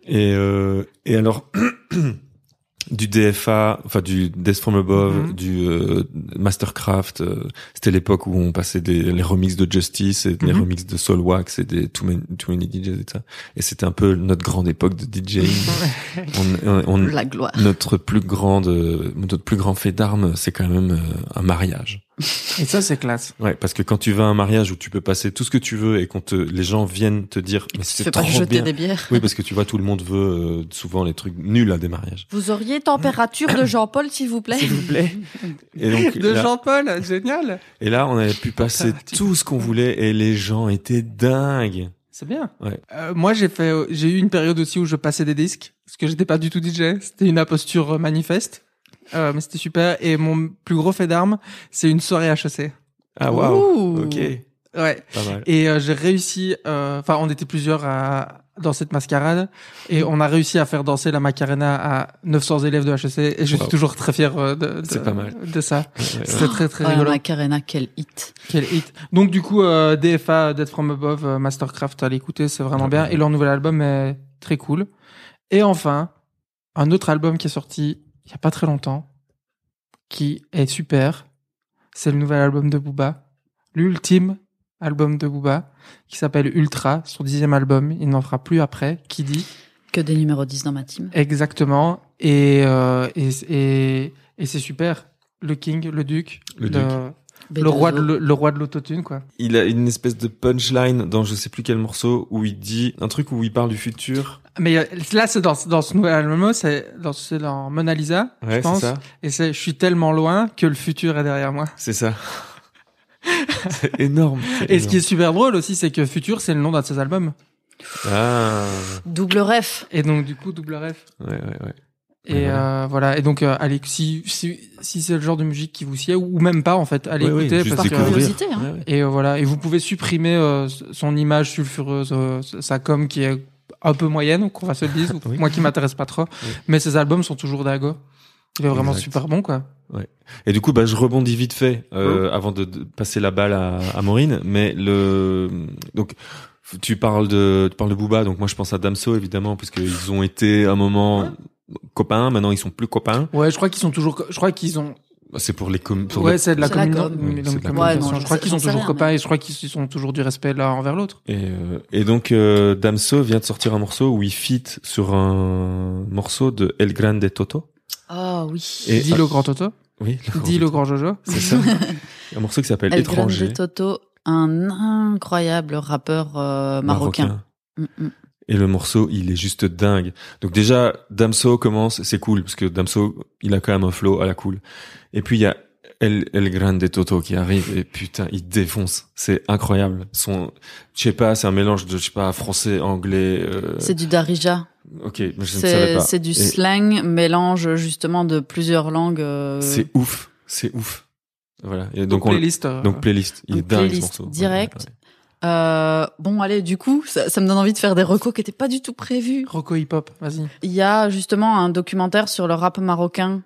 Et, euh, et alors, du DFA, enfin du Death From Above, Mhm. du euh, Mastercraft. euh, c'était l'époque où on passait des, les remixes de Justice et les Mhm. remixes de Soulwax et des Too Many, Too Many DJs et ça. Et c'était un peu notre grande époque de DJing. on, on- on- La gloire. notre plus grande, euh, notre plus grand fait d'armes, c'est quand même un mariage. Et ça c'est classe. Ouais, parce que quand tu vas à un mariage où tu peux passer tout ce que tu veux et quand te, les gens viennent te dire, mais c'est pas trop jeter bien. des bières. Oui, parce que tu vois, tout le monde veut euh, souvent les trucs nuls à des mariages. Vous auriez température de Jean-Paul, s'il vous plaît? S'il vous plaît. Et donc, De Jean-Paul, génial. et là, on avait pu passer tout ce qu'on voulait et les gens étaient dingues. C'est bien. Ouais. Euh, moi, j'ai fait, j'ai eu une période aussi où je passais des disques parce que j'étais pas du tout DJ. C'était une imposture euh, manifeste, euh, mais c'était super. Et mon plus gros fait d'armes, c'est une soirée HEC. Ah waouh, Ouh. ok, Ouais. pas mal. Et euh, j'ai réussi. euh, Enfin, on était plusieurs à dans cette mascarade et on a réussi à faire danser la Macarena à 900 élèves de HEC. Et je Wow. suis toujours très fier euh, de, de, C'est pas mal. de ça. Ouais, ouais, ouais. C'était très très Oh, rigolo. Macarena, quel hit. Quel hit. Donc du coup, euh, DFA, Dead From Above, euh, Mastercraft, à l'écouter, c'est vraiment Ouais, bien. ouais. Et leur nouvel album est très cool. Et enfin, un autre album qui est sorti il y a pas très longtemps, qui est super. C'est le nouvel album de Booba, l'ultime album de Booba, qui s'appelle Ultra, son dixième album. Il n'en fera plus après. Qui dit? Que des numéros 10 dans ma team. exactement. Et euh, et et, et c'est super. Le King, le Duc, Le le roi de le, le roi de l'autotune quoi. Il a une espèce de punchline dans je sais plus quel morceau où il dit un truc où il parle du futur. Mais euh, là, c'est dans, dans ce nouvel album, c'est dans, c'est dans Mona Lisa, je Ouais, pense. ça. Et c'est, je suis tellement loin que le futur est derrière moi. C'est ça. c'est énorme. Et ce qui est super drôle aussi, c'est que Futur, c'est le nom d'un de ses albums. Ah. Double ref. Et donc, du coup, double ref. Ouais, ouais, ouais. Et Ouais, euh, voilà. Et donc, euh, allez, si, si, si c'est le genre de musique qui vous sied, ou même pas, en fait, allez Ouais, ouais, écouter. juste parce que, curiosité, hein. Ouais, ouais. et euh, voilà. Et vous pouvez supprimer euh, son image sulfureuse, euh, sa com qui est un peu moyenne, qu'on va se le dire, ou Oui. moi qui m'intéresse pas trop. Mais ses albums sont toujours dingo. Il est vraiment Exact. super bon, quoi. Et du coup, bah, je rebondis vite fait euh, avant de, de passer la balle à, à Maureen. Mais le donc tu parles de tu parles de Booba, donc moi je pense à Damso évidemment parce qu'ils ont été un moment copains. Maintenant ils sont plus copains. Ouais, je crois qu'ils sont toujours, je crois qu'ils ont, Bah, C'est pour les com pour ouais, le- c'est de la, com. de Oui, la c'est de la communication. com. Ouais, non, je crois qu'ils sont toujours rien, copains mais- et je crois qu'ils ont toujours du respect l'un envers l'autre. Et, euh, et donc euh, Damso vient de sortir un morceau où il fit sur un morceau de El Grande Toto. Ah oui. Et- Dis le grand Toto, Oui, le dis le grand Jojo. C'est ça. un morceau qui s'appelle El Étranger. Grande Toto, un incroyable rappeur euh, marocain. Mm, mm. Et le morceau, il est juste dingue. Donc déjà, Damso commence, c'est cool, parce que Damso, il a quand même un flow à la cool. Et puis il y a El, El Grande Toto qui arrive, et putain, il défonce. C'est incroyable. Son, je sais pas, c'est un mélange de, je sais pas, français, anglais. Euh... C'est du Darija. Ok, mais je ne savais C'est pas. c'est du Et slang, mélange justement de plusieurs langues. euh, C'est ouf, c'est ouf. Voilà. Et Donc, donc, on, playlist. euh, donc playlist, il est dingue ce morceau. Direct. ouais, ouais. Euh, bon, allez, du coup, ça, ça me donne envie de faire des recos qui étaient pas du tout prévus. Rocco Hip Hop, vas-y. Il y a justement un documentaire sur le rap marocain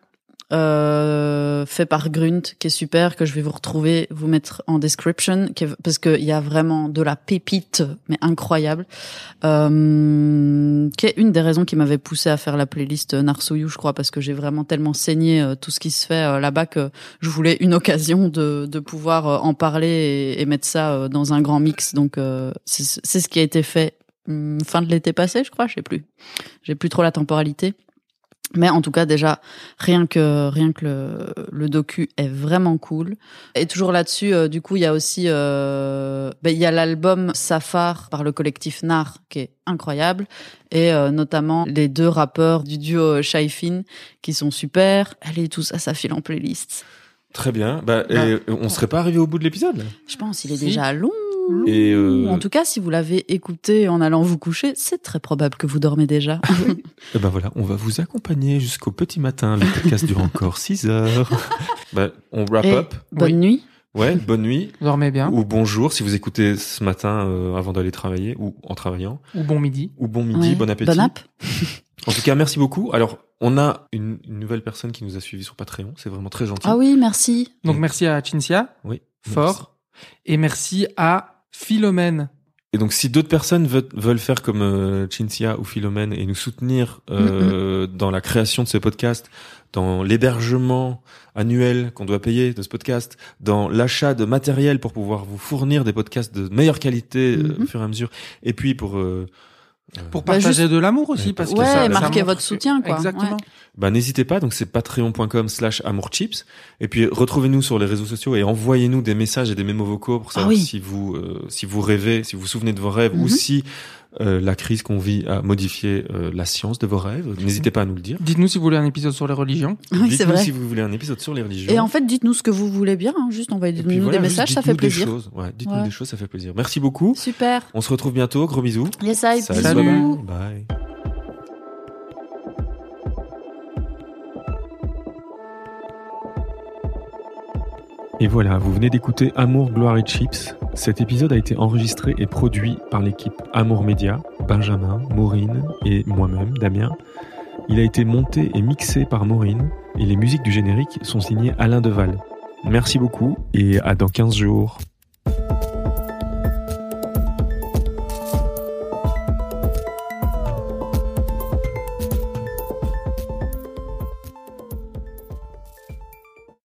euh, fait par Grunt qui est super que je vais vous retrouver vous mettre en description parce qu'il y a vraiment de la pépite mais incroyable. Euh, qui est une des raisons qui m'avait poussé à faire la playlist Narsouillou je crois parce que j'ai vraiment tellement saigné euh, tout ce qui se fait euh, là-bas que je voulais une occasion de, pouvoir euh, en parler et, et mettre ça euh, dans un grand mix. Donc euh, c'est c'est ce qui a été fait hum, fin de l'été passé je crois je sais plus. J'ai plus trop la temporalité mais en tout cas, déjà, rien que rien que le, le docu est vraiment cool. Et toujours là-dessus, euh, du coup, il y a aussi euh, ben, il y a l'album Safar par le collectif Nar qui est incroyable et euh, notamment les deux rappeurs du duo Shaifin qui sont super. Allez, tout ça, ça file en playlist. Très bien. Bah, et on serait pas arrivé au bout de l'épisode? Je pense il est Si. déjà long. Et euh, En tout cas, si vous l'avez écouté en allant vous coucher, c'est très probable que vous dormez déjà. eh ben voilà, on va vous accompagner jusqu'au petit matin. Le podcast dure encore 6 heures. bah, on wrap Et up. bonne Oui. nuit. Ouais, bonne nuit Dormez bien. ou bonjour si vous écoutez ce matin euh, avant d'aller travailler ou en travaillant Ou bon midi. ou bon midi, Ouais. bon appétit. Bon app. En tout cas, merci beaucoup. Alors, on a une, une nouvelle personne qui nous a suivis sur Patreon. C'est vraiment très gentil. Ah oui, merci. Donc merci à Cinzia, Oui. fort. Et merci à Philomène. Et donc, si d'autres personnes veulent, veulent faire comme euh, Cinzia ou Philomène et nous soutenir euh, dans la création de ce podcast, dans l'hébergement annuel qu'on doit payer de ce podcast, dans l'achat de matériel pour pouvoir vous fournir des podcasts de meilleure qualité euh, Mhm. au fur et à mesure, et puis pour euh, euh, Pour Bah, partager juste- de l'amour aussi. Ouais, parce que ouais, ça, montre votre soutien, quoi. Exactement. Ouais. bah n'hésitez pas. Donc c'est patreon.com slash amourchips. Et puis retrouvez-nous sur les réseaux sociaux et envoyez-nous des messages et des mémos vocaux pour savoir Ah oui. si vous euh, si vous rêvez, si vous vous souvenez de vos rêves ou Mhm. si euh, la crise qu'on vit a modifié euh, la science de vos rêves. N'hésitez pas à nous le dire. Dites-nous si vous voulez un épisode sur les religions. Oui, c'est Dites-nous vrai. si vous voulez un épisode sur les religions. Et en fait, dites-nous ce que vous voulez bien. hein. Juste envoyez-nous voilà, des messages, ça fait dites-nous des plaisir. choses. Ouais, dites-nous Ouais. des choses, ça fait plaisir. Merci beaucoup. Super. On se retrouve bientôt. Gros bisous. Yes, I. Salut. bisous. Bye. Et voilà, vous venez d'écouter Amour, Gloire et Chips. Cet épisode a été enregistré et produit par l'équipe Amour Média, Benjamin, Maureen et moi-même, Damien. Il a été monté et mixé par Maureen et les musiques du générique sont signées Alain Deval. Merci beaucoup et à dans 15 jours.